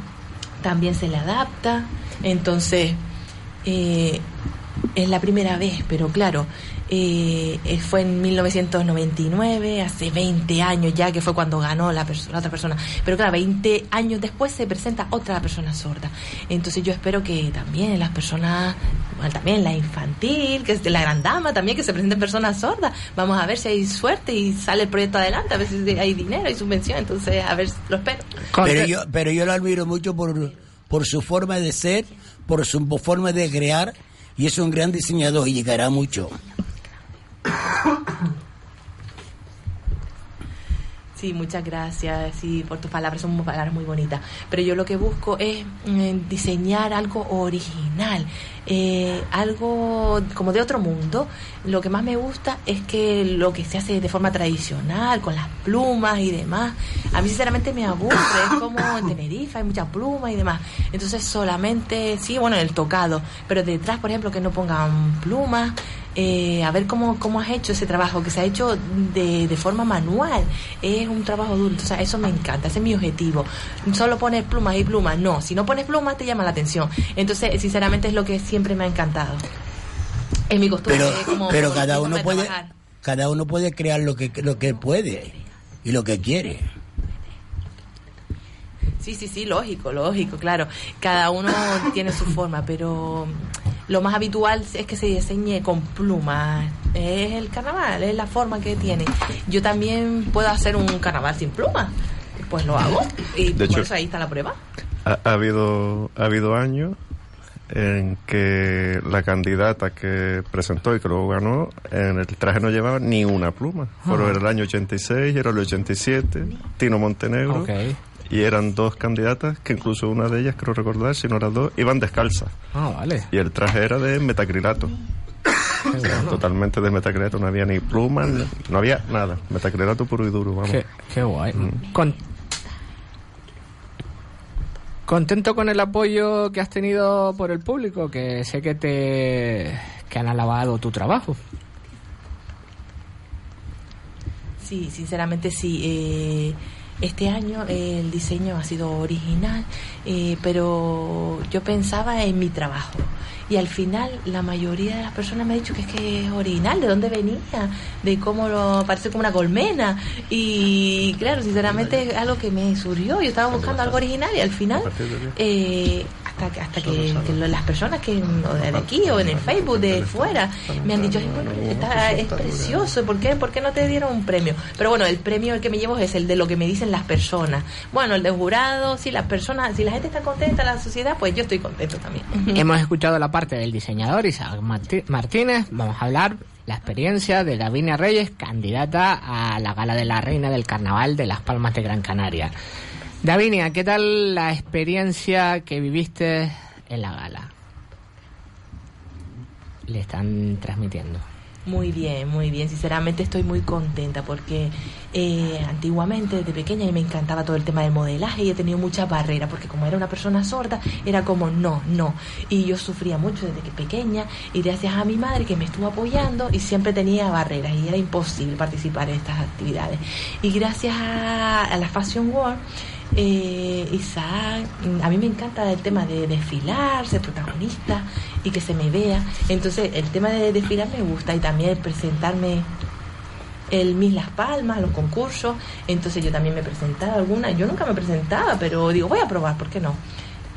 también se le adapta, entonces eh, es la primera vez, pero claro, eh, eh, fue en 1999, hace 20 años ya, que fue cuando ganó la, la, otra persona. Pero claro, 20 años después se presenta otra persona sorda. Entonces yo espero que también las personas, bueno, también la infantil, que es de la gran dama, también que se presenten personas sordas. Vamos a ver si hay suerte y sale el proyecto adelante, a ver si hay dinero, y subvención. Entonces, a ver, lo espero. Pero yo, pero yo lo admiro mucho por, por su forma de ser, por su forma de crear. Y es un gran diseñador y llegará mucho. Sí, muchas gracias sí, por tus palabras, son palabras muy bonitas. Pero yo lo que busco es mm, diseñar algo original, eh, algo como de otro mundo. Lo que más me gusta es que lo que se hace de forma tradicional, con las plumas y demás, a mí sinceramente me aburre. Es como en Tenerife, hay muchas plumas y demás. Entonces solamente, sí, bueno, el tocado, pero detrás, por ejemplo, que no pongan plumas. Eh, a ver cómo, cómo has hecho ese trabajo, que se ha hecho de, de forma manual. Es un trabajo duro, o sea, eso me encanta, ese es mi objetivo. Solo poner plumas y plumas, no. Si no pones plumas, te llama la atención. Entonces, sinceramente, es lo que siempre me ha encantado. Es mi costumbre. Pero, pero cada uno puede, cada uno puede crear lo que, lo que puede y lo que quiere. Sí, sí, sí, lógico, lógico, claro. Cada uno tiene su forma, pero lo más habitual es que se diseñe con plumas. Es el carnaval, es la forma que tiene. Yo también puedo hacer un carnaval sin plumas. pues lo hago. Y De por hecho- eso ahí está la prueba. Ha, ha habido, ha habido años en que la candidata que presentó y que luego ganó, en el traje no llevaba ni una pluma. Pero Ah. era el año 86, era el 87, Tino Montenegro. Ok. Y eran dos candidatas, que incluso una de ellas, creo recordar, si no las dos, iban descalzas. Ah, vale. Y el traje era de metacrilato. O sea, totalmente de metacrilato, no había ni plumas, no había nada. Metacrilato puro y duro, vamos. Qué, qué guay. Con- ¿Contento con el apoyo que has tenido por el público? Que sé que te que han alabado tu trabajo. Sí, sinceramente sí. Eh, este año eh, el diseño ha sido original, eh, pero yo pensaba en mi trabajo. Y al final la mayoría de las personas me ha dicho que es que es original, de dónde venía, de cómo lo parece como una colmena. Y claro, sinceramente es algo que me surgió. Yo estaba buscando algo original y al final, eh, hasta, que- hasta que, las personas que o de aquí o en el Facebook de fuera me han dicho, "Ay, bueno, está, es precioso, ¿por qué, ¿por qué no te dieron un premio? Pero bueno, el premio el que me llevo es el de lo que me dicen las personas. Bueno, el de jurado, si las personas, si la gente está contenta, la sociedad, pues yo estoy contento también. Hemos escuchado la parte del diseñador Isaac Martí- Martínez. Vamos a hablar la experiencia de Davinia Reyes, candidata a la gala de la Reina del Carnaval de Las Palmas de Gran Canaria. Davinia, ¿qué tal la experiencia que viviste en la gala? Le están transmitiendo. Muy bien, muy bien. Sinceramente estoy muy contenta porque eh, antiguamente, desde pequeña, me encantaba todo el tema del modelaje y he tenido muchas barreras porque como era una persona sorda, era como no, no. Y yo sufría mucho desde que pequeña y gracias a mi madre que me estuvo apoyando y siempre tenía barreras y era imposible participar en estas actividades. Y gracias a, a la Fashion World, eh, Isaac, a mí me encanta el tema de desfilar, ser protagonista y que se me vea. Entonces, el tema de desfilar me gusta y también presentarme el Miss Las Palmas, los concursos. Entonces, yo también me presentaba alguna. Yo nunca me presentaba, pero digo, voy a probar, ¿por qué no?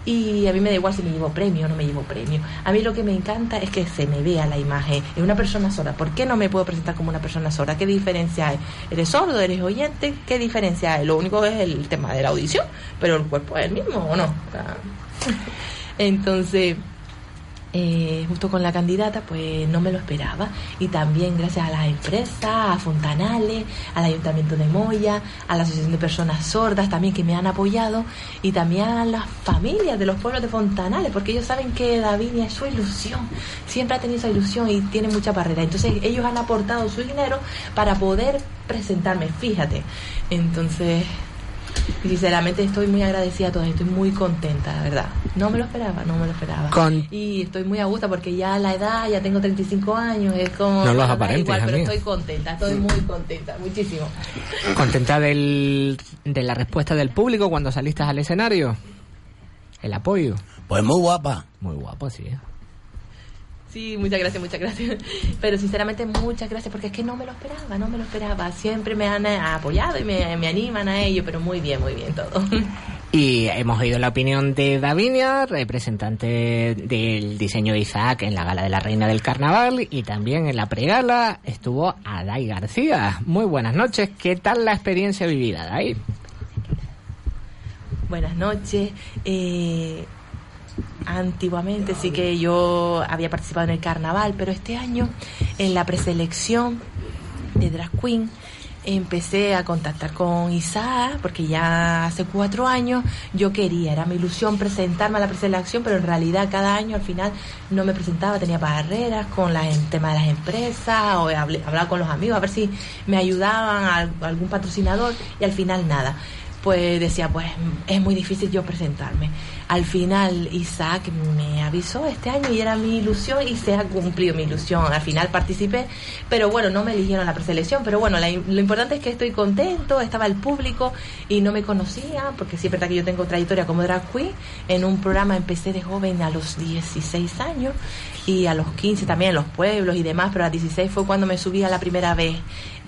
Y a mí me da igual si me llevo premio o no me llevo premio. A mí lo que me encanta es que se me vea la imagen. Es una persona sorda. ¿Por qué no me puedo presentar como una persona sorda? ¿Qué diferencia hay? ¿Eres sordo? ¿Eres oyente? ¿Qué diferencia hay? Lo único es el tema de la audición, pero el cuerpo es el mismo, ¿o no? Entonces, eh, justo con la candidata, pues no me lo esperaba. Y también gracias a las empresas, a Fontanales, al Ayuntamiento de Moya, a la Asociación de Personas Sordas también que me han apoyado, y también a las familias de los pueblos de Fontanales, porque ellos saben que Davinia es su ilusión, siempre ha tenido esa ilusión y tiene mucha barrera. Entonces ellos han aportado su dinero para poder presentarme, fíjate. Entonces, y sinceramente estoy muy agradecida a todas, estoy muy contenta, la verdad. No me lo esperaba, no me lo esperaba. Con- Y estoy muy a gusto porque ya la edad, ya tengo 35 años, es como... No los aparentes, igual, pero estoy contenta, estoy muy contenta, muchísimo. ¿Contenta del, de la respuesta del público cuando saliste al escenario? ¿El apoyo? Pues muy guapa. Muy guapo, sí. Sí, muchas gracias, muchas gracias. Pero sinceramente muchas gracias porque es que no me lo esperaba, no me lo esperaba. Siempre me han eh, apoyado y me, me animan a ello, pero muy bien, muy bien todo. Y hemos oído la opinión de Davinia, representante del diseño de Isaac en la gala de la Reina del Carnaval y también en la pregala estuvo Adai García. Muy buenas noches, ¿qué tal la experiencia vivida, Adai? Buenas noches. Eh, antiguamente sí que yo había participado en el carnaval, pero este año en la preselección de Drag Queen empecé a contactar con Isaac porque ya hace cuatro años yo quería, era mi ilusión presentarme a la preselección, pero en realidad cada año al final no me presentaba, tenía barreras con la- el tema de las empresas o hablaba con los amigos a ver si me ayudaban a- algún patrocinador y al final nada pues decía, pues es muy difícil yo presentarme. Al final Isaac me avisó este año y era mi ilusión y se ha cumplido mi ilusión. Al final participé, pero bueno, no me eligieron la preselección, pero bueno, la- lo importante es que estoy contento, estaba el público y no me conocían, porque sí es verdad que yo tengo trayectoria como drag queen. En un programa empecé de joven a los 16 años y a los 15 también en los pueblos y demás, pero a los 16 fue cuando me subí a la primera vez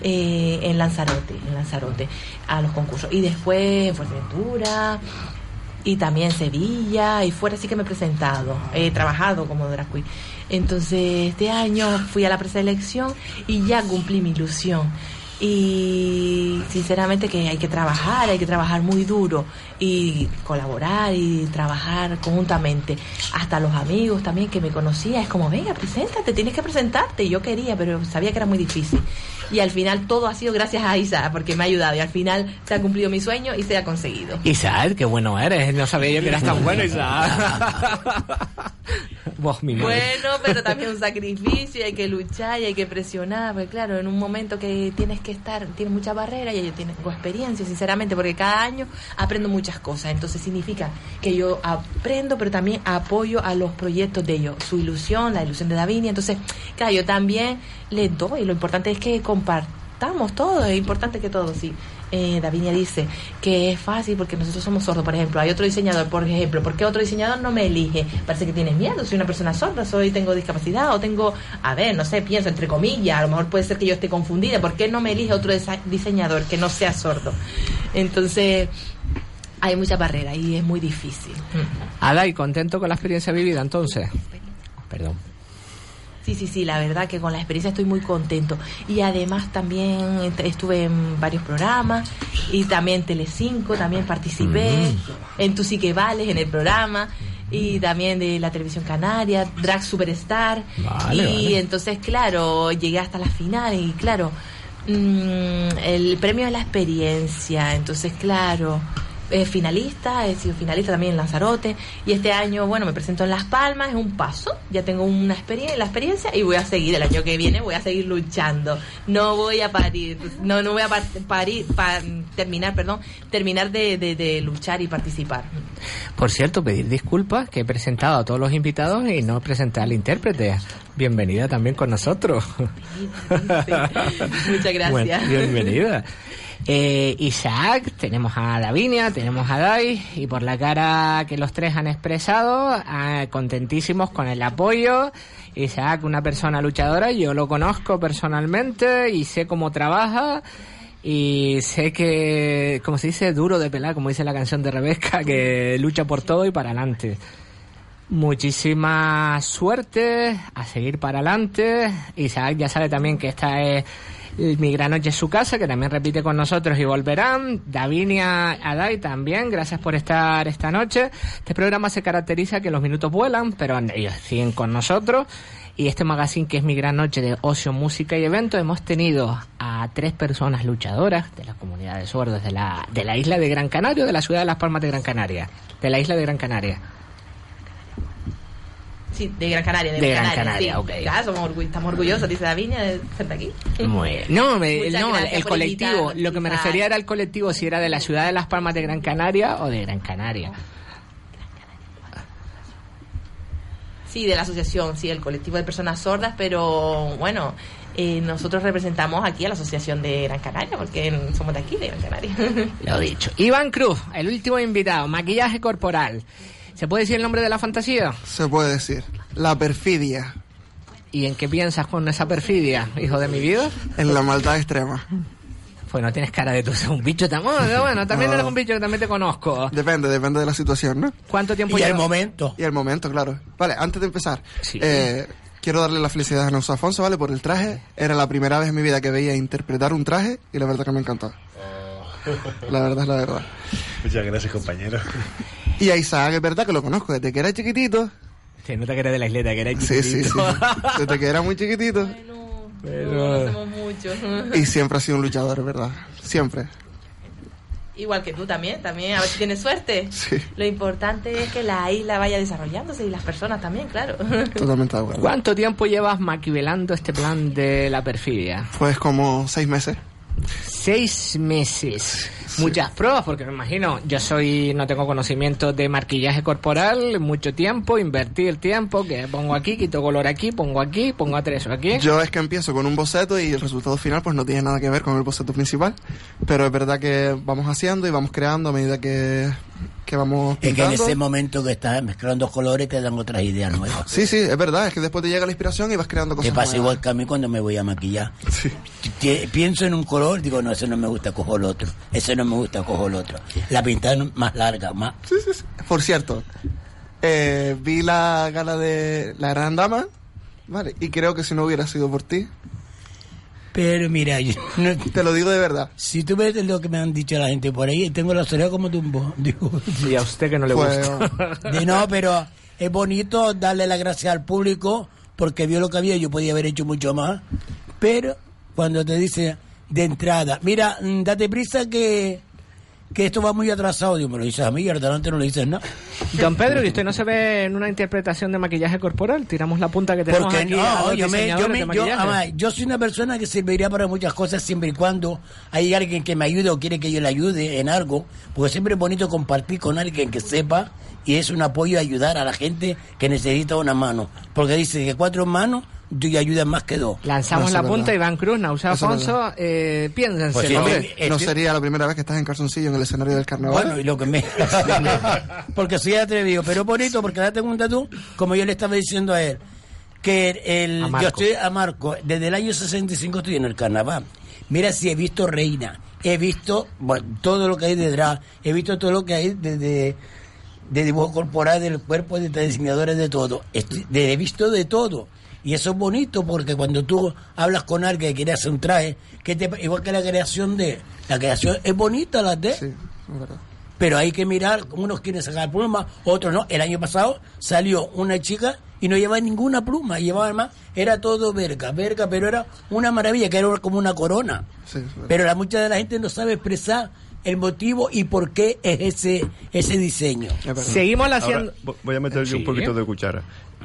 eh, en Lanzarote, en Lanzarote, a los concursos. Y después en Fuerteventura y también Sevilla y fuera sí que me he presentado, he trabajado como drag queen. Entonces este año fui a la preselección y ya cumplí mi ilusión. Y sinceramente que hay que trabajar, hay que trabajar muy duro y colaborar y trabajar conjuntamente. Hasta los amigos también que me conocía, es como, venga, preséntate, tienes que presentarte. Y yo quería, pero sabía que era muy difícil. Y al final todo ha sido gracias a Isa, porque me ha ayudado. Y al final se ha cumplido mi sueño y se ha conseguido. Isaac, qué bueno eres. No sabía yo que eras tan bueno, Isaac. Vos, mi. Bueno, pero también un sacrificio, hay que luchar y hay que presionar, porque claro, en un momento que tienes que estar, tienes muchas barreras y yo tengo experiencia, sinceramente, porque cada año aprendo muchas cosas, entonces significa que yo aprendo, pero también apoyo a los proyectos de ellos, su ilusión, la ilusión de Davinia, entonces, claro, yo también les doy, lo importante es que compartamos todo, es importante que todo, sí eh, Davinia dice que es fácil porque nosotros somos sordos, por ejemplo. Hay otro diseñador, por ejemplo, ¿por qué otro diseñador no me elige? Parece que tienes miedo, soy una persona sorda, soy tengo discapacidad o tengo, a ver, no sé, pienso entre comillas, a lo mejor puede ser que yo esté confundida, ¿por qué no me elige otro diseñador que no sea sordo? Entonces, hay mucha barrera y es muy difícil. Ada, contento con la experiencia vivida entonces? Perdón. Sí, sí, sí, la verdad que con la experiencia estoy muy contento. Y además también estuve en varios programas y también Telecinco, también participé mm. en Tu sí que vales, en el programa y también de la televisión canaria, Drag Superstar. y entonces, claro, llegué hasta la final y claro, mm, el premio es la experiencia. Entonces, claro, eh, finalista, he sido finalista también en Lanzarote y este año, bueno, me presento en Las Palmas, es un paso, ya tengo una experiencia, la experiencia y voy a seguir el año que viene, voy a seguir luchando, no voy a parir, no, no voy a parir, terminar, perdón, terminar de, de, luchar y participar. Por cierto, pedir disculpas que he presentado a todos los invitados y no presenté al intérprete. Bienvenida también con nosotros. Muchas gracias. bienvenida. Eh, Isaac, tenemos a Davinia, tenemos a Dai, y por la cara que los tres han expresado, ah, contentísimos con el apoyo. Isaac, una persona luchadora, yo lo conozco personalmente y sé cómo trabaja. Y sé que, como se dice, duro de pelar, como dice la canción de Rebeca, que lucha por todo y para adelante. Muchísima suerte, a seguir para adelante. Isaac ya sabe también que esta es mi gran noche es su casa, que también repite con nosotros y volverán. Davinia Adai también, gracias por estar esta noche. Este programa se caracteriza que los minutos vuelan, pero ellos siguen con nosotros. Y este magazine que es mi gran noche de ocio, música y evento, hemos tenido a tres personas luchadoras de la comunidad de sordos de la, de la isla de Gran Canaria, de la ciudad de Las Palmas de Gran Canaria, de la isla de Gran Canaria de Gran Canaria. De, Gran Canaria, estamos orgullosos, dice Daviña, de ser aquí. Muy bien. No, no el, colectivo, lo que me refería era el colectivo, si era de la ciudad de Las Palmas de Gran Canaria o de Gran Canaria. Sí, de la asociación, sí, el colectivo de personas sordas, pero bueno, eh, nosotros representamos aquí a la Asociación de Gran Canaria, porque somos de aquí, de Gran Canaria. Lo dicho. Iván Cruz, el último invitado, maquillaje corporal. ¿Se puede decir el nombre de la fantasía? Se puede decir. La perfidia. ¿Y en qué piensas con esa perfidia, hijo de mi vida? En la maldad extrema. Pues no tienes cara de tú ser un bicho tan bueno, bueno también eres un bicho que también te conozco. Depende, depende de la situación, ¿no? ¿Cuánto tiempo Y el momento. Y el momento, claro. Vale, antes de empezar, eh, quiero darle la felicidad a Nelson Afonso, ¿vale? Por el traje. Era la primera vez en mi vida que veía interpretar un traje y la verdad que me encantó. La verdad es la verdad. Muchas gracias, compañero. Y a Isaac es verdad que lo conozco desde que era chiquitito. Sí, no te eres de la isleta, que era chiquitito. Sí, sí, sí. Desde que era muy chiquitito. Pero... mucho. Y siempre ha sido un luchador, ¿verdad? Siempre. Igual que tú también, también, a ver si tienes suerte. Sí. Lo importante es que la isla vaya desarrollándose y las personas también, claro. Totalmente de acuerdo. ¿Cuánto tiempo llevas maquivelando este plan de la perfidia? Pues como seis meses. Seis meses. Muchas pruebas, porque me imagino, yo soy, no tengo conocimiento de maquillaje corporal, mucho tiempo, invertir el tiempo, que pongo aquí, quito color aquí, pongo aquí, pongo atrezo aquí. Yo es que empiezo con un boceto y el resultado final pues no tiene nada que ver con el boceto principal, pero es verdad que vamos haciendo y vamos creando a medida que que vamos Es que en ese momento que estás mezclando colores te dan otras ideas nuevas. Sí, sí, es verdad, es que después te llega la inspiración y vas creando cosas Te pasa igual que a mí cuando me voy a maquillar. Pienso en un color, digo, no, ese no me gusta, cojo el otro. Ese no me gusta, cojo el otro. La pintada más larga, más... Sí, sí, sí. Por cierto, eh, vi la gala de La Gran Dama, ¿vale? Y creo que si no hubiera sido por ti, Pero mira, yo no- Te lo digo de verdad. si tú ves lo que me han dicho la gente por ahí, tengo la orejas como tumbo. Digo, Y a usted que no le Pues, gusta. de no, pero es bonito darle las gracias al público porque vio lo que había, yo podía haber hecho mucho más. Pero cuando te dice de entrada, mira, mm, date prisa que, que esto va muy atrasado, digo, me lo dices a mí y adelante no le dices nada. Don Pedro, ¿y usted no se ve en una interpretación de maquillaje corporal? Tiramos la punta que tenemos Porque aquí a no, los yo, me, yo, me- yo soy una persona que serviría para muchas cosas siempre y cuando hay alguien que me ayude o quiere que yo le ayude en algo, porque siempre es bonito compartir con alguien que sepa y es un apoyo ayudar a la gente que necesita una mano, porque dice que cuatro manos tú ya ayudas más que dos. Lanzamos No, la punta. Iván Cruz, es Alfonso, eh, piénsenselo. Pues sí, Hombre, Este- no sería la primera vez que estás en calzoncillo en el escenario del carnaval. Bueno, y lo que me... porque soy atrevido, pero bonito porque ahora tengo un tatú, como yo le estaba diciendo a él, que el, yo estoy a Marco, desde el año 65 estoy en el carnaval. Mira si he visto Reina, he visto bueno, todo lo que hay detrás, he visto todo lo que hay desde de dibujo corporal del cuerpo, de diseñadores de todo. Estoy- de- he visto de todo. Y eso es bonito porque cuando tú hablas con alguien que quiere hacer un traje, que te, igual que la creación de... La creación es bonita, la de... Sí, es verdad. Pero hay que mirar, unos quieren sacar plumas, otros no. El año pasado salió una chica y no llevaba ninguna pluma, llevaba además, era todo verga, verga, pero era una maravilla, que era como una corona. Sí. Pero la mucha de la gente no sabe expresar el motivo y por qué es ese ese diseño. Seguimos haciendo... vo- voy a meter yo Sí. un poquito de cuchara.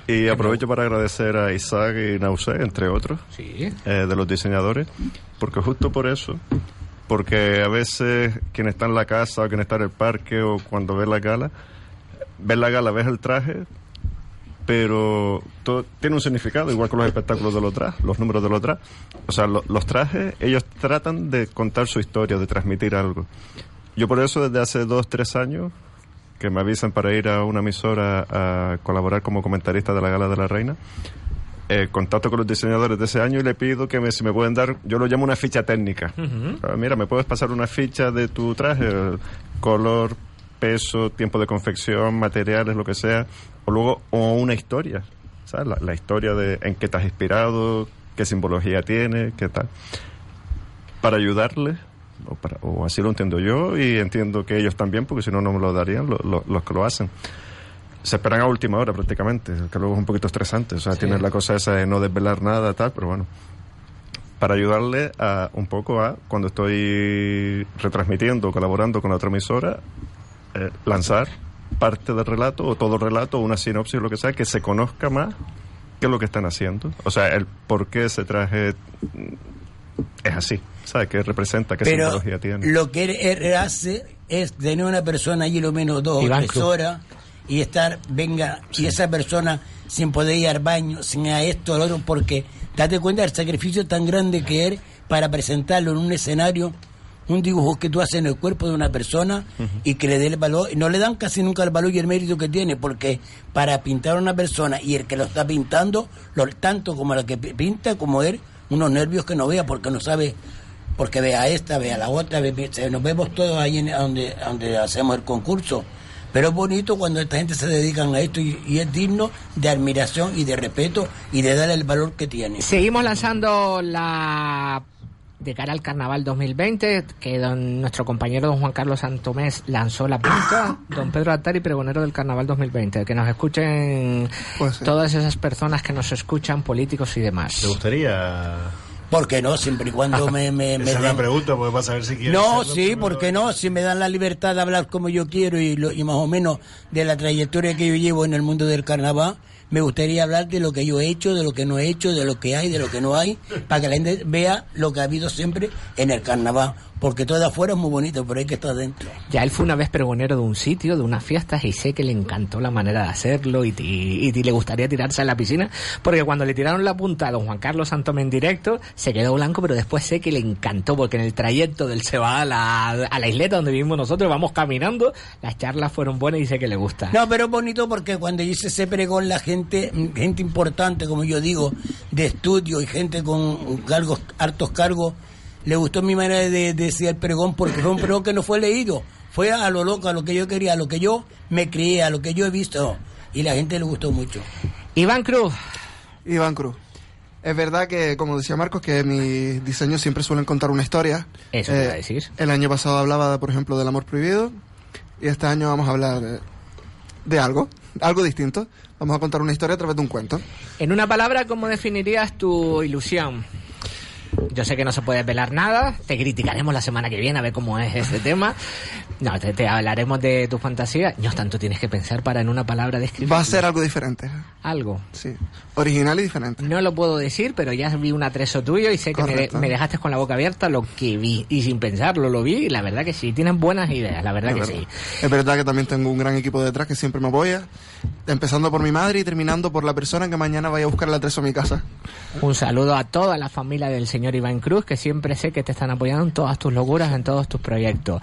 Y aprovecho para agradecer a Isaac y Nausé, entre otros, Sí. eh, de los diseñadores, porque justo por eso, porque a veces quien está en la casa o quien está en el parque o cuando ve la gala, ves la gala, ves el traje, pero todo tiene un significado, igual que los espectáculos de los trajes, los números de los trajes. O sea, lo- los trajes, ellos tratan de contar su historia, de transmitir algo. Yo por eso desde hace dos, tres años, que me avisan para ir a una emisora a colaborar como comentarista de la Gala de la Reina, eh, contacto con los diseñadores de ese año y le pido que me, si me pueden dar, yo lo llamo una ficha técnica. Ah, Mira, ¿me puedes pasar una ficha de tu traje? Eh, Color, peso, tiempo de confección, materiales, lo que sea. O luego, o una historia. ¿Sabes? La, la historia de en qué te has inspirado, qué simbología tiene, qué tal. Para ayudarles, o, para- o así lo entiendo yo, y entiendo que ellos también, porque si no, no me lo darían lo- lo- los que lo hacen se esperan a última hora prácticamente, que luego es un poquito estresante. O sea, tienes la cosa esa de no desvelar nada, tal, pero bueno. Para ayudarle a, un poco a, cuando estoy retransmitiendo, colaborando con la otra emisora, eh, lanzar parte del relato, o todo el relato, una sinopsis, lo que sea, que se conozca más qué es lo que están haciendo. O sea, el por qué ese traje es así, ¿sabes? ¿Qué representa? ¿Qué Pero simbología tiene? lo que él, hace es tener una persona allí lo menos dos o tres horas y estar, venga, y esa persona sin poder ir al baño, sin a esto, al otro, porque date cuenta del sacrificio tan grande que es para presentarlo en un escenario, un dibujo que tú haces en el cuerpo de una persona y que le dé el valor, y no le dan casi nunca el valor y el mérito que tiene, porque para pintar a una persona y el que lo está pintando, lo, tanto como el que pi- pinta como él, unos nervios que no vea porque no sabe porque vea esta, vea la otra, ve- ve- se- nos vemos todos ahí en, a donde, a donde hacemos el concurso. Pero es bonito cuando esta gente se dedican a esto y, y es digno de admiración y de respeto y de darle el valor que tiene. Seguimos lanzando la de cara al carnaval 2020, que don, nuestro compañero don Juan Carlos Santomés lanzó la punta, don Pedro Altari, pregonero del carnaval 2020, que nos escuchen Pues sí. todas esas personas que nos escuchan, políticos y demás. ¿Te gustaría? ¿Por qué no? Siempre y cuando me... me, me Esa es la pregunta, porque vas a ver si quieres. No, sí. ¿por qué no? Si me dan la libertad de hablar como yo quiero y, lo- y más o menos de la trayectoria que yo llevo en el mundo del carnaval, me gustaría hablar de lo que yo he hecho, de lo que no he hecho, de lo que hay, de lo que no hay, para que la gente vea lo que ha habido siempre en el carnaval. Porque todo de afuera es muy bonito, pero hay que estar dentro. Ya él fue una vez pregonero de un sitio, de unas fiestas, y sé que le encantó la manera de hacerlo y, y ti- le gustaría tirarse a la piscina, porque cuando le tiraron la punta a don Juan Carlos Santomé en directo, se quedó blanco, pero después sé que le encantó, porque en el trayecto del se va a la, a la isleta donde vivimos nosotros, vamos caminando, las charlas fueron buenas y sé que le gusta. No, pero es bonito porque cuando hice ese pregón, la gente, gente importante, como yo digo, de estudio y gente con cargos, hartos cargos, le gustó mi manera de, de decir el pregón porque fue un pregón que no fue leído. Fue a lo loco, a lo que yo quería, a lo que yo me crié, a lo que yo he visto. Y la gente le gustó mucho. Iván Cruz, Iván Cruz. Es verdad que, como decía Marcos, que mis diseños siempre suelen contar una historia. Eso te iba a decir. El año pasado hablaba, por ejemplo, del amor prohibido. Y este año vamos a hablar de, de algo, algo distinto. Vamos a contar una historia a través de un cuento. En una palabra, ¿cómo definirías tu ilusión? Yo sé que no se puede velar nada, te criticaremos la semana que viene a ver cómo es ese tema. No, te, te hablaremos de tu fantasía. No tanto tienes que pensar para en una palabra describir. Va a ser algo diferente. Algo. Sí. Original y diferente. No lo puedo decir, pero ya vi un atrezo tuyo y sé que me, de- Correcto. me dejaste con la boca abierta lo que vi. Y sin pensarlo, lo vi y la verdad que sí, tienes buenas ideas, la verdad Es que verdad. sí. Es verdad que también tengo un gran equipo detrás que siempre me apoya. Empezando por mi madre y terminando por la persona que mañana vaya a buscar el atrezo a mi casa. Un saludo a toda la familia del señor Iván Cruz, que siempre sé que te están apoyando en todas tus locuras, en todos tus proyectos.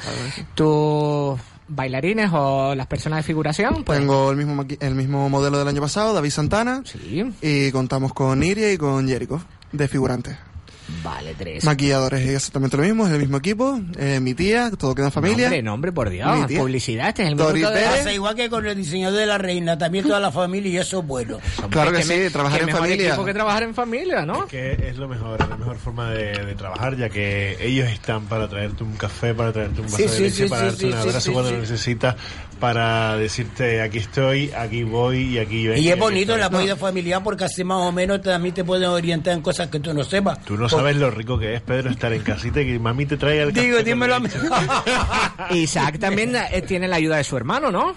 ¿Tus bailarines o las personas de figuración? Pues, Tengo el mismo, el mismo modelo del año pasado, David Santana. Y contamos con Iria y con Jericho, de figurantes. Vale, tres. Maquilladores, es exactamente lo mismo, es el mismo equipo. eh, mi tía, todo queda en familia. Nombre, nombre, por Dios. Publicidad, este es el. Pérez. Pasa igual que con el diseñador de la reina, también toda la familia y eso es bueno. Claro que Qué me- sí, trabajar qué en mejor familia. equipo que trabajar en familia, ¿no? que es lo mejor, es la mejor forma de, de trabajar, ya que ellos están para traerte un café, para traerte un vaso Sí, de sí, leche, sí, para sí, darte sí, un sí, abrazo sí, cuando sí. lo necesitas, para decirte aquí estoy, aquí voy y aquí vengo. Y es bonito el estoy. apoyo familiar porque así más o menos también te pueden orientar en cosas que tú no sepas. Tú no sabes lo rico que es, Pedro, estar en casita y que mami te traiga el. Digo, dímelo a mí. Isaac también eh, tiene la ayuda de su hermano, ¿no?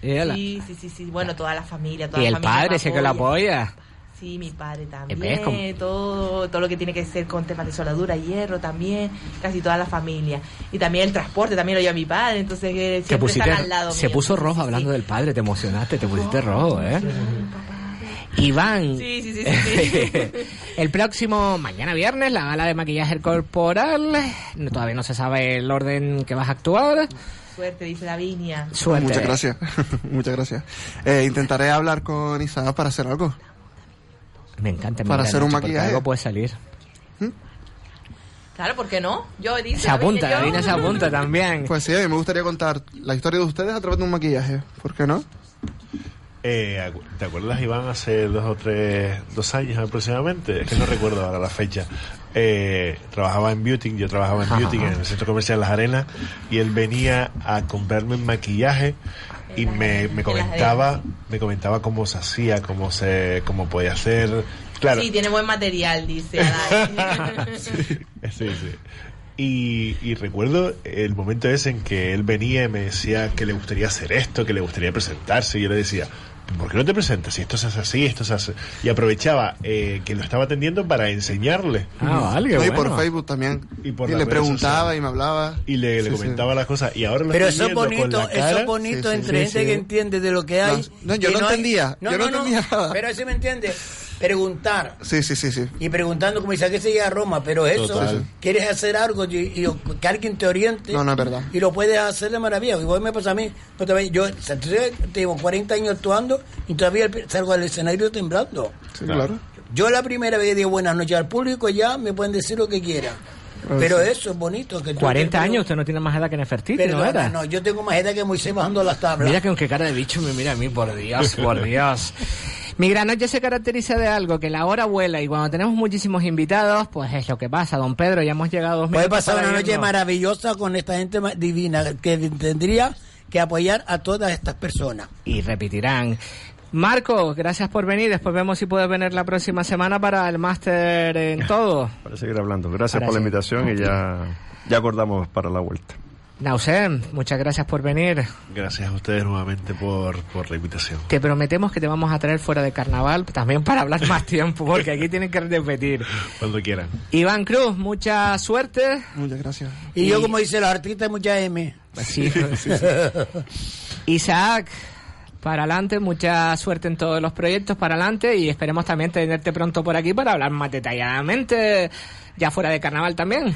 Sí, sí, sí, sí. Bueno, toda la familia, toda y la el familia padre sé que lo apoya. Sí, mi padre también. Todo, todo lo que tiene que ser con temas de soldadura, hierro también, casi toda la familia. Y también el transporte, también lo lleva mi padre, entonces eh, Te siempre pusiste, están al lado se mío. puso rojo hablando del padre, te emocionaste, te pusiste rojo, ¿eh? Iván, Sí, sí, sí, sí, sí. el próximo, mañana viernes, la gala de maquillaje corporal, no- todavía no se sabe el orden que vas a actuar. Suerte, dice Davinia. Suerte. Muchas gracias. Muchas gracias. Eh, intentaré hablar con Isaac para hacer algo. Me encanta. Para hacer un maquillaje. Algo puede salir. Claro, ¿por qué no? Yo dice Se apunta. Davina se apunta también. Pues sí, a mí me gustaría contar la historia de ustedes a través de un maquillaje. ¿Por qué no? Eh, ¿Te acuerdas, Iván, hace dos o tres, dos años aproximadamente? Es que no recuerdo ahora la fecha. Eh, trabajaba en Beauty, yo trabajaba en. Beauty en el centro comercial Las Arenas y él venía a comprarme maquillaje y me, me comentaba, me comentaba cómo se hacía, cómo se, cómo podía hacer. Claro, Sí, tiene buen material, dice sí, sí. Y, y recuerdo el momento ese en que él venía y me decía que le gustaría hacer esto, que le gustaría presentarse, y yo le decía, ¿por qué no te presentas? Si esto se hace así, esto se hace... Y aprovechaba eh, que lo estaba atendiendo para enseñarle. Ah, vale, qué No, y bueno. por Facebook también. Y Y, por las le preguntaba sociales. y me hablaba. Y le, le Sí, sí. comentaba las cosas. Y ahora lo Pero eso es bonito, eso es bonito Sí, sí, entre sí, gente sí. que entiende de lo que hay. No, yo que no hay- entendía, yo no entendía nada. Pero sí me entiende. Preguntar. Sí, sí, sí, sí. Y preguntando como dice que se llega a Roma, pero eso, Total. quieres hacer algo y, y que alguien te oriente. No, no es verdad. Y lo puedes hacer de maravilla. Igual me pasa a mí. Ve- yo tengo 40 años actuando y todavía salgo al escenario temblando. Sí, claro. Yo la primera vez digo buenas noches al público, ya me pueden decir lo que quieran. Claro, Pero sí. eso es bonito. Que tú 40 te- años, usted no tiene más edad que Nefertiti, ¿no Perdona, era? no, yo tengo más edad que Moisés bajando las tablas. Mira que aunque cara de bicho me mira a mí, por Dios, por Dios. Mi gran noche se caracteriza de algo, que la hora vuela y cuando tenemos muchísimos invitados, pues es lo que pasa, don Pedro, ya hemos llegado a dos Puede pasar una noche irnos. maravillosa con esta gente divina que tendría que apoyar a todas estas personas. Y repetirán. Marco, gracias por venir. Después vemos si puedes venir la próxima semana para el máster en todo. Para seguir hablando. Gracias Para por la invitación y ya, ya acordamos para la vuelta. Nausem, muchas gracias por venir. Gracias a ustedes nuevamente por, por la invitación. Te prometemos que te vamos a traer fuera de carnaval también para hablar más tiempo, porque aquí tienen que repetir. Cuando quieran. Iván Cruz, mucha suerte. Muchas gracias. Y, yo, como dice los artistas, mucha M. Sí. Isaac, para adelante, mucha suerte en todos los proyectos, para adelante, y esperemos también tenerte pronto por aquí para hablar más detalladamente, ya fuera de carnaval también.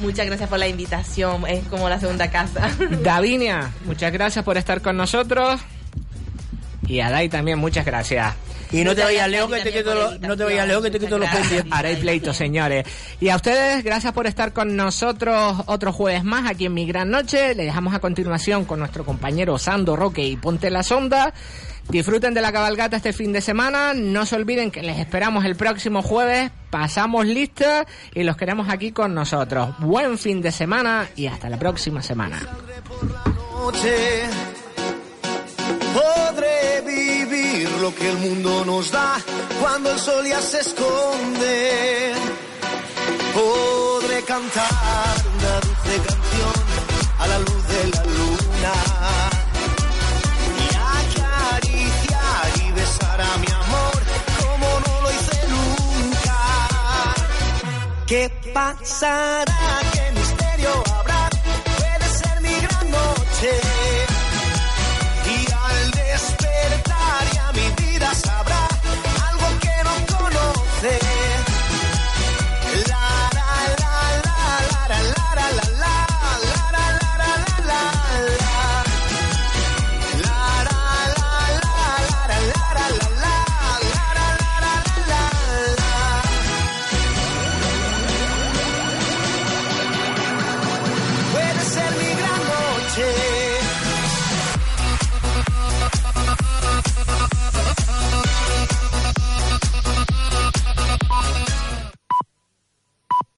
Muchas gracias por la invitación, es como la segunda casa. Davinia, muchas gracias por estar con nosotros. Y a Dai también, muchas gracias. Y no te vayas lejos que te quito los, no te vayas lejos que te quito los pendientes. Haré pleito, señores. Y a ustedes, gracias por estar con nosotros otro jueves más aquí en Mi Gran Noche. Le dejamos a continuación con nuestro compañero Sando Roque y Ponte la Sonda. Disfruten de la cabalgata este fin de semana. No se olviden que les esperamos el próximo jueves. Pasamos lista y los queremos aquí con nosotros. Buen fin de semana y hasta la próxima semana. podré vivir lo que el mundo nos da cuando el sol ya se esconde. Podré cantar una dulce canción a la luz de luna ¿Qué pasará? ¿Qué?